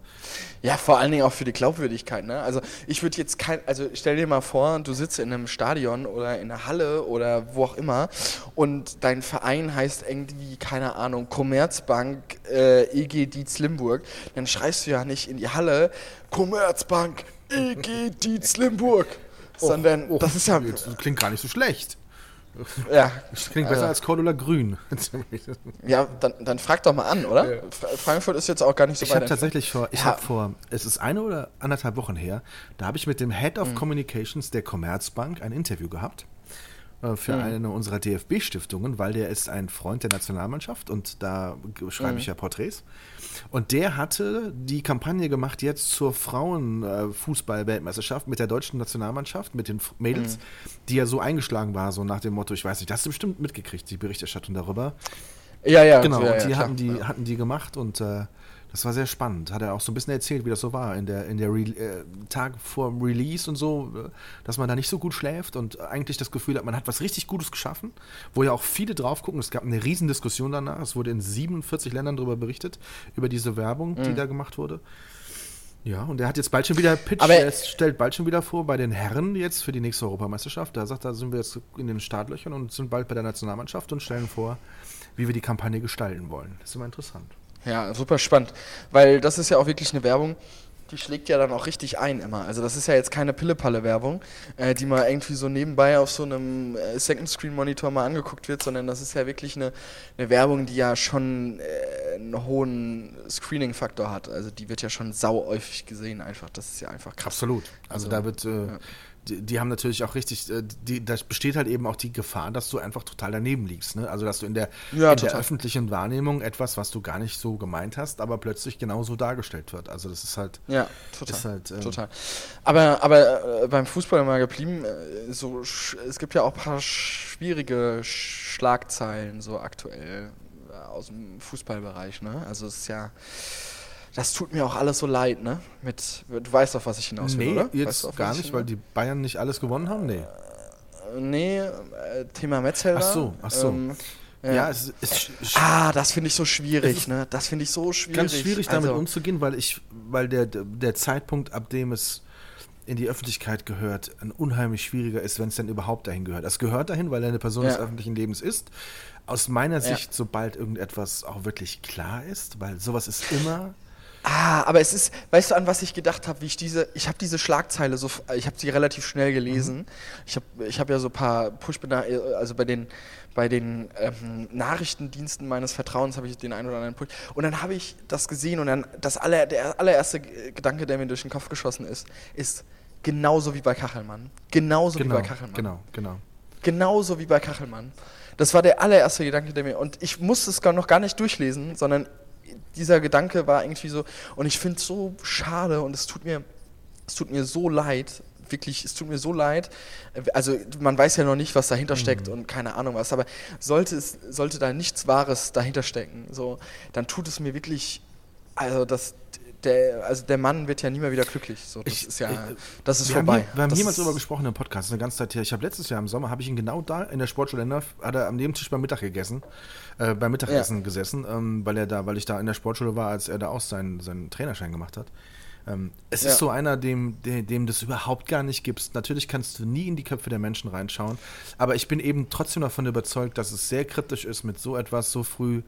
Ja, vor allen Dingen auch für die Glaubwürdigkeit. Ne? Also ich würde jetzt kein, also stell dir mal vor, du sitzt in einem Stadion oder in einer Halle oder wo auch immer und dein Verein heißt irgendwie, keine Ahnung, Commerzbank äh, EG Dietz Limburg, dann schreist du ja nicht in die Halle, Commerzbank EG Dietz Limburg, sondern Oh, das ist ja, Das klingt gar nicht so schlecht. Ja, Das klingt besser Also- als Cordula Grün. ja dann, dann frag doch mal an, oder? Fra- Frankfurt ist jetzt auch gar nicht so Ich weit habe entfernt. tatsächlich vor, ich Ja. habe vor, es ist eine oder anderthalb Wochen her, da habe ich mit dem Head Mhm. of Communications der Commerzbank ein Interview gehabt äh, für Mhm. eine unserer DFB-Stiftungen, weil der ist ein Freund der Nationalmannschaft und da schreibe Mhm. ich ja Porträts. Und der hatte die Kampagne gemacht jetzt zur Frauenfußball-Weltmeisterschaft mit der deutschen Nationalmannschaft, mit den Mädels, Mhm. die ja so eingeschlagen war, so nach dem Motto, ich weiß nicht, das hast du bestimmt mitgekriegt, die Berichterstattung darüber. Ja, ja, Genau, ja, und ja, die, klar. hatten die hatten die gemacht und äh, das war sehr spannend. Hat er auch so ein bisschen erzählt, wie das so war in der, in der Re äh, Tag vor Release und so, äh, dass man da nicht so gut schläft und eigentlich das Gefühl hat, man hat was richtig Gutes geschaffen, wo ja auch viele drauf gucken. Es gab eine Riesendiskussion danach. Es wurde in 47 Ländern darüber berichtet, über diese Werbung, Mhm. die da gemacht wurde. Ja, und er hat jetzt bald schon wieder Pitch, Aber- er stellt bald schon wieder vor bei den Herren jetzt für die nächste Europameisterschaft. Da sagt er, sind wir jetzt in den Startlöchern und sind bald bei der Nationalmannschaft und stellen vor, wie wir die Kampagne gestalten wollen. Das ist immer interessant. Ja, super spannend. Weil das ist ja auch wirklich eine Werbung, die schlägt ja dann auch richtig ein immer. Also das ist ja jetzt keine Pille-Palle-Werbung, äh, die mal irgendwie so nebenbei auf so einem äh, Second-Screen-Monitor mal angeguckt wird, sondern das ist ja wirklich eine, eine Werbung, die ja schon äh, einen hohen Screening-Faktor hat. Also die wird ja schon sauhäufig gesehen einfach. Das ist ja einfach krass. Absolut. Also, Also, da wird, äh, ja. Die, die haben natürlich auch richtig, äh, die, da besteht halt eben auch die Gefahr, dass du einfach total daneben liegst. Ne? Also dass du in der, Ja, in der öffentlichen Wahrnehmung etwas, was du gar nicht so gemeint hast, aber plötzlich genauso dargestellt wird. Also das ist halt, Ja, total. halt ähm, Total. Aber, aber äh, beim Fußball mal geblieben, äh, so, es gibt ja auch ein paar schwierige Schlagzeilen so aktuell äh, aus dem Fußballbereich, ne? Also es ist ja, das tut mir auch alles so leid, ne? Mit, du weißt doch, was ich hinaus will, nee, oder? Weißt jetzt du, auf was gar ich nicht, weil die Bayern nicht alles gewonnen haben. Nee. Äh, Nee, äh, Thema Metzelder. Ach so, ach so. Ähm, Ja, ja. es ist sch- sch- Ah, das finde ich so Es schwierig, ne? Das finde ich so schwierig. ganz schwierig damit also, umzugehen, weil ich, weil der, der Zeitpunkt, ab dem es in die Öffentlichkeit gehört, ein unheimlich schwieriger ist, wenn es denn überhaupt dahin gehört. Es gehört dahin, weil er eine Person Ja. des öffentlichen Lebens ist. Aus meiner Ja. Sicht, sobald irgendetwas auch wirklich klar ist, weil sowas ist immer. Ah, aber es ist, weißt du, an was ich gedacht habe, wie ich diese, ich habe diese Schlagzeile so, ich habe sie relativ schnell gelesen. Ich habe ich hab ja so ein paar push also bei den, bei den ähm, Nachrichtendiensten meines Vertrauens habe ich den einen oder anderen Push. Und dann habe ich das gesehen und dann das aller, der allererste Gedanke, der mir durch den Kopf geschossen ist, ist genauso wie bei Kachelmann. Genauso wie Genau, bei Kachelmann. genau, genau. Genauso wie bei Kachelmann. Das war der allererste Gedanke, der mir. Und ich musste es gar noch gar nicht durchlesen, sondern dieser Gedanke war irgendwie so. Und ich finde es so schade und es tut mir, es tut mir so leid. Wirklich, es tut mir so leid. Also man weiß ja noch nicht, was dahinter steckt und keine Ahnung was. Aber sollte es, sollte da nichts Wahres dahinter stecken, so, dann tut es mir wirklich. Also das, der, also der Mann wird ja nie mehr wieder glücklich. So, das Ich- ist ja, das ist wir vorbei. Haben hier, wir haben jemals darüber gesprochen im Podcast, eine ganze Zeit her. Ich habe letztes Jahr im Sommer, habe ich ihn genau da in der Sportschule hat er am Nebentisch beim Mittag gegessen, äh, beim Mittagessen gesessen, ähm, weil er da, weil ich da in der Sportschule war, als er da auch seinen, seinen Trainerschein gemacht hat. Ähm, es Ja. ist so einer, dem, dem, dem das überhaupt gar nicht gibst. Natürlich kannst du nie in die Köpfe der Menschen reinschauen, aber ich bin eben trotzdem davon überzeugt, dass es sehr kritisch ist, mit so etwas so früh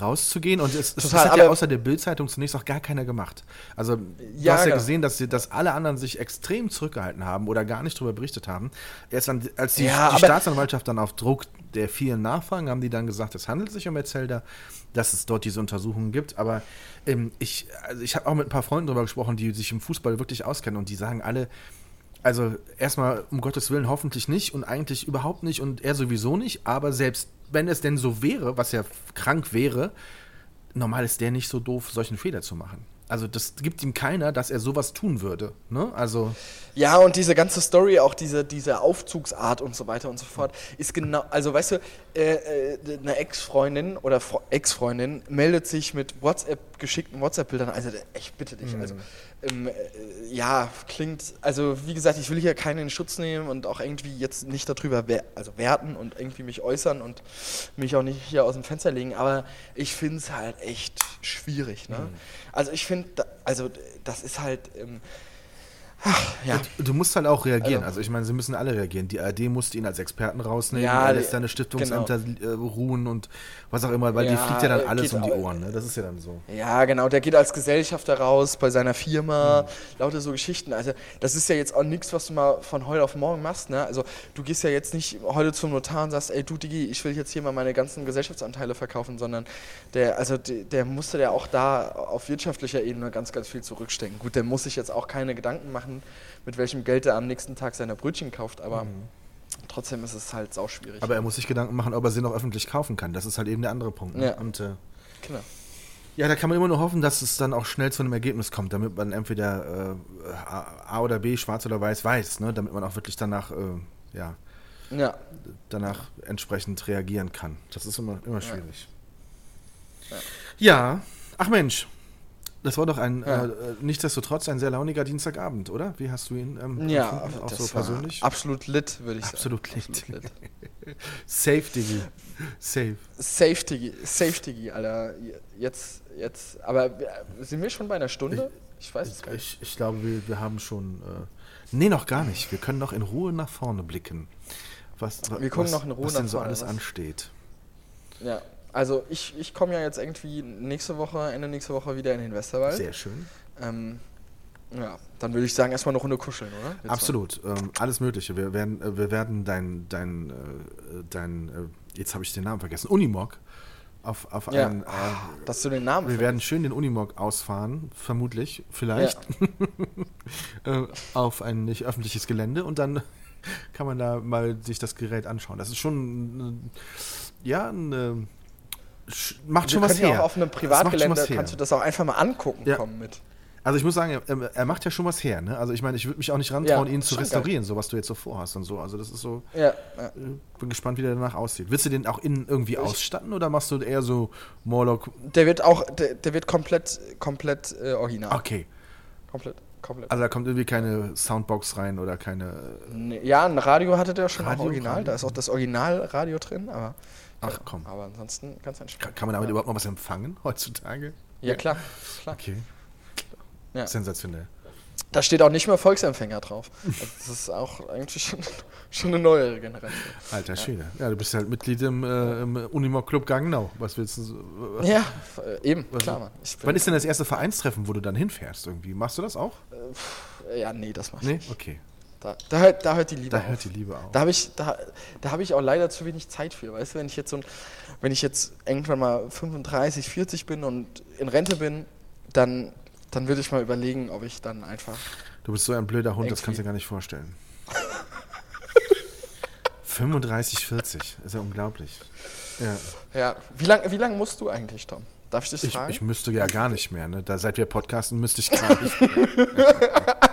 rauszugehen. Und es, Total, hat ja außer der Bildzeitung zunächst auch gar keiner gemacht. Also du Ja, hast ja genau. gesehen, dass, sie, dass alle anderen sich extrem zurückgehalten haben oder gar nicht darüber berichtet haben. Erst dann, als die, Ja, die Staatsanwaltschaft dann auf Druck der vielen Nachfragen haben die dann gesagt, es handelt sich um Metzelder, dass es dort diese Untersuchungen gibt. Aber ähm, ich, also ich habe auch mit ein paar Freunden darüber gesprochen, die sich im Fußball wirklich auskennen und die sagen alle, also erstmal um Gottes Willen hoffentlich nicht und eigentlich überhaupt nicht und er sowieso nicht, aber selbst wenn es denn so wäre, was ja krank wäre, normal ist der nicht so doof, solchen Fehler zu machen. Also das gibt ihm keiner, dass er sowas tun würde. Ne? Also Ja, und diese ganze Story, auch diese, diese Aufzugsart und so weiter und so fort, ist genau, also weißt du, äh, äh, eine Ex-Freundin oder Ex-Freundin meldet sich mit WhatsApp, geschickten WhatsApp-Bildern, also ich bitte dich, also ähm, äh, ja, klingt, also wie gesagt, ich will hier keinen in Schutz nehmen und auch irgendwie jetzt nicht darüber wer also werten und irgendwie mich äußern und mich auch nicht hier aus dem Fenster legen, aber ich finde es halt echt schwierig, ne? Also ich finde, also das ist halt, ähm, ach, ja. du musst halt auch reagieren. Also- Also, ich meine, sie müssen alle reagieren. Die ARD musste ihn als Experten rausnehmen, Ja, lässt seine Stiftungsämter äh, ruhen und was auch immer, weil Ja, die fliegt ja dann alles um die Ohren. Ne? Das ist ja dann so. Ja, genau, der geht als Gesellschafter raus bei seiner Firma, lauter so Geschichten. Also, das ist ja jetzt auch nichts, was du mal von heute auf morgen machst, ne? Also, du gehst ja jetzt nicht heute zum Notar und sagst, ey, du Digi, ich will jetzt hier mal meine ganzen Gesellschaftsanteile verkaufen, sondern der, also der, der musste ja auch da auf wirtschaftlicher Ebene ganz, ganz viel zurückstecken. Gut, der muss sich jetzt auch keine Gedanken machen, mit welchem Geld er am nächsten Tag seine Brötchen kauft, aber trotzdem ist es halt sau schwierig. Aber er muss sich Gedanken machen, ob er sie noch öffentlich kaufen kann. Das ist halt eben der andere Punkt. Ne? Ja. Und äh, Genau. ja, da kann man immer nur hoffen, dass es dann auch schnell zu einem Ergebnis kommt, damit man entweder äh, A oder B, schwarz oder weiß, weiß, ne? damit man auch wirklich danach, äh, ja, Ja, danach entsprechend reagieren kann. Das ist immer, immer schwierig. Ja. ach Mensch, das war doch ein, Ja. äh, äh, nichtsdestotrotz ein sehr launiger Dienstagabend, oder? Wie hast du ihn ähm, ja, empfunden? auch so persönlich? absolut lit, würde ich Absolut sagen. lit. Safe, Digi. Safe. Safety, Safety, Alter. Jetzt, jetzt, aber wir- sind wir schon bei einer Stunde? Ich weiß es gar nicht. Ich, ich glaube, wir, wir haben schon. Äh, nee, noch gar nicht. Wir können noch in Ruhe nach vorne blicken. Was, Wir gucken was, noch in Ruhe was denn nach so vorne, alles was? ansteht. Ja, also ich, ich komme ja jetzt irgendwie nächste Woche, Ende nächste Woche wieder in den Westerwald. Sehr schön. Ähm, ja, dann würde ich sagen, erstmal eine Runde kuscheln, oder? Zwei. Absolut. Ähm, alles Mögliche. Wir werden, äh, wir werden dein, dein, äh, dein äh, jetzt habe ich den Namen vergessen, Unimog auf, auf Ja, einen. Äh, dass du den Namen wir werden schön den Unimog ausfahren, vermutlich, vielleicht, äh, auf ein nicht öffentliches Gelände und dann kann man da mal sich das Gerät anschauen. Das ist schon, ja, ein, sch- macht schon was ja her. auch auf einem Privatgelände, kannst du das auch einfach mal angucken Ja. kommen mit. Also ich muss sagen, er, er macht ja schon was her. Ne? Also ich meine, ich würde mich auch nicht rantrauen, Ja, ihn zu restaurieren, so was du jetzt so vorhast und so. Also das ist so, Ja, ja. äh, bin gespannt, wie der danach aussieht. Willst du den auch innen irgendwie ausstatten oder machst du eher so Morlock? Der wird auch, der, der wird komplett, komplett äh, original. Okay, Komplett, komplett. also da kommt irgendwie keine Soundbox rein oder keine... Nee, ja, ein Radio hatte der schon Radio, original. Radio. Da ist auch das Originalradio drin, aber. Ach ja, komm. Aber ansonsten ganz entspannt. Kann, man damit ja. überhaupt noch was empfangen heutzutage? Ja, klar. klar. Okay, Ja. sensationell. Da steht auch nicht mehr Volksempfänger drauf. Also das ist auch eigentlich schon, schon eine neuere Generation. Alter Schwede. Ja, du bist halt Mitglied im, äh, im Unimog Club Gangnau. Was willst du? Was, Ja, äh, eben, was- klar, Mann. Wann ist denn das erste Vereinstreffen, wo du dann hinfährst irgendwie? Machst du das auch? ja, nee, das mach ich Nee? nicht. Okay. Da, da, hört, da hört die Liebe Da auf. hört die Liebe auf. Da habe ich, da, da hab ich auch leider zu wenig Zeit für. Weißt du, wenn ich jetzt so ein, wenn ich jetzt irgendwann mal 35, 40 bin und in Rente bin, dann, dann würde ich mal überlegen, ob ich dann einfach. Du bist so ein blöder Hund, das kannst du dir gar nicht vorstellen. 35, 40. Ist ja unglaublich. Ja. Ja, wie lange wie lang musst du eigentlich, Tom? Darf ich dich Ich, fragen? ich müsste ja gar nicht mehr, ne? Da seit wir podcasten, müsste ich gar nicht mehr.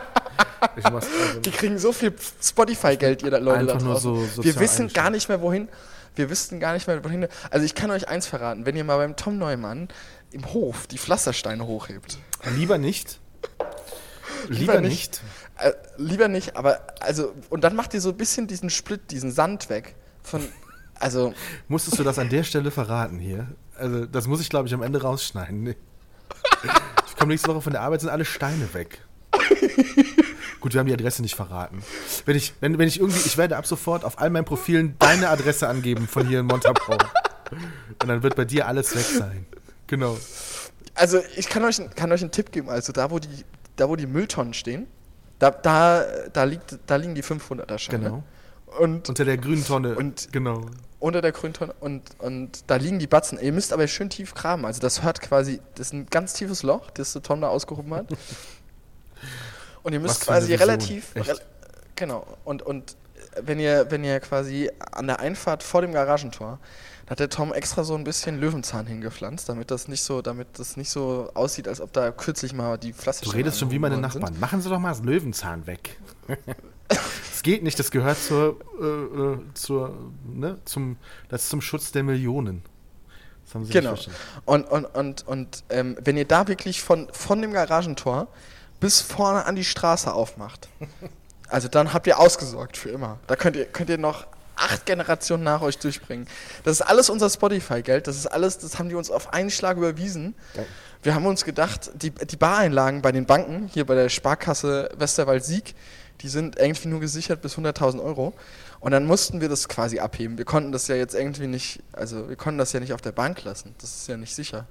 ich mach's also, Die kriegen so viel Spotify-Geld, ihr Leute Einfach da nur draußen. so Wir wissen gar nicht mehr, wohin. Wir wissen gar nicht mehr, wohin. Also ich kann euch eins verraten, wenn ihr mal beim Tom Neumann im Hof die Pflastersteine hochhebt. Lieber nicht. Lieber, Lieber nicht. nicht. Äh, lieber nicht, aber also, und dann macht ihr so ein bisschen diesen Split, diesen Sand weg. Von, also, Musstest du das an der Stelle verraten hier? Also, das muss ich, glaube ich, am Ende rausschneiden. Nee. Ich komme nächste Woche von der Arbeit, sind alle Steine weg. Gut, wir haben die Adresse nicht verraten. Wenn ich, wenn, wenn ich irgendwie, ich werde ab sofort auf all meinen Profilen deine Adresse angeben von hier in Montabaur. Und dann wird bei dir alles weg sein. Genau. also ich kann euch, kann euch einen Tipp geben. Also da, wo die, da, wo die Mülltonnen stehen, da, da, da, liegt, da liegen die 500er Scheine. Genau. Und Unter der grünen Tonne. Und- genau. unter der Grüntonne und, und da liegen die Batzen. Ihr müsst aber schön tief graben. Also das hört quasi, das ist ein ganz tiefes Loch, das der Tom da ausgehoben hat. Und ihr müsst quasi relativ, rel genau. Und, und wenn ihr, wenn ihr quasi an der Einfahrt vor dem Garagentor, da hat der Tom extra so ein bisschen Löwenzahn hingepflanzt, damit das nicht so, damit das nicht so aussieht, als ob da kürzlich mal die Pflaster Du redest schon wie meine Nachbarn. Machen Sie doch mal das Löwenzahn weg. Es geht nicht, das gehört zur, äh, äh, zur, ne, zum, das ist zum Schutz der Millionen. Das haben Sie Genau. Und, und, und, und ähm, wenn ihr da wirklich von, von dem Garagentor bis vorne an die Straße aufmacht, also dann habt ihr ausgesorgt für immer. Da könnt ihr, könnt ihr noch acht Generationen nach euch durchbringen. Das ist alles unser Spotify-Geld. Das ist alles, das haben die uns auf einen Schlag überwiesen. Wir haben uns gedacht, die, die Bareinlagen bei den Banken, hier bei der Sparkasse Westerwald-Sieg, die sind irgendwie nur gesichert bis 100.000 Euro. Und dann mussten wir das quasi abheben. Wir konnten das ja jetzt irgendwie nicht, also wir konnten das ja nicht auf der Bank lassen. Das ist ja nicht sicher.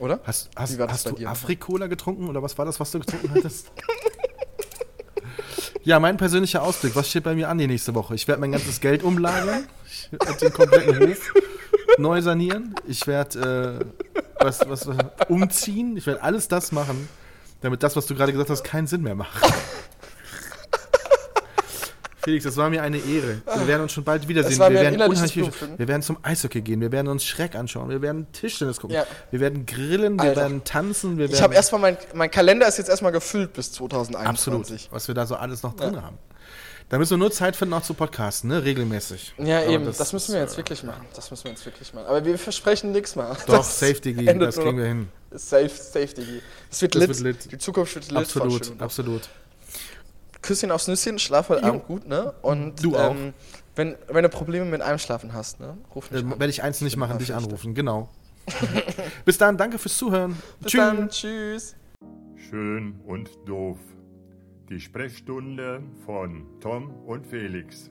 Oder? Hast, hast, hast du? Afrikola getrunken oder was war das, was du getrunken hattest? ja, mein persönlicher Ausblick. Was steht bei mir an die nächste Woche? Ich werde mein ganzes Geld umlagern. Ich werde den kompletten Hof neu sanieren. Ich werde äh, was, was, was, umziehen. Ich werde alles das machen, damit das, was du gerade gesagt hast, keinen Sinn mehr macht. Felix, das war mir eine Ehre. Wir werden uns schon bald wiedersehen. Wir, werden unheimlich- Blutfilm. wir werden zum Eishockey gehen, wir werden uns Schreck anschauen, wir werden Tischtennis gucken, Ja. wir werden grillen, wir Alter. werden tanzen, wir Ich werden habe erstmal mein, mein Kalender ist jetzt erstmal gefüllt bis 2021. absolut, was wir da so alles noch drin haben. Da müssen wir nur Zeit finden, auch zu podcasten, ne? regelmäßig. Ja, Aber eben, das, müssen wir jetzt wirklich machen. Das müssen wir jetzt wirklich machen. Aber wir versprechen nichts mehr. Doch, Das Safety, endet das kriegen wir hin. Safe, Safety. Es wird, Das lit. wird lit. Die Zukunft wird lit. Absolut, absolut. Küsschen aufs Nüsschen, schlaf heute Abend gut, ne? Und Du auch. Ähm, wenn, wenn du Probleme mit Einschlafen hast, ne? Ruf mich Äh, an. Werde ich eins nicht machen, dich anrufen, genau. Bis dann, danke fürs Zuhören. Bis dann, tschüss. Schön und doof. Die Sprechstunde von Tom und Felix.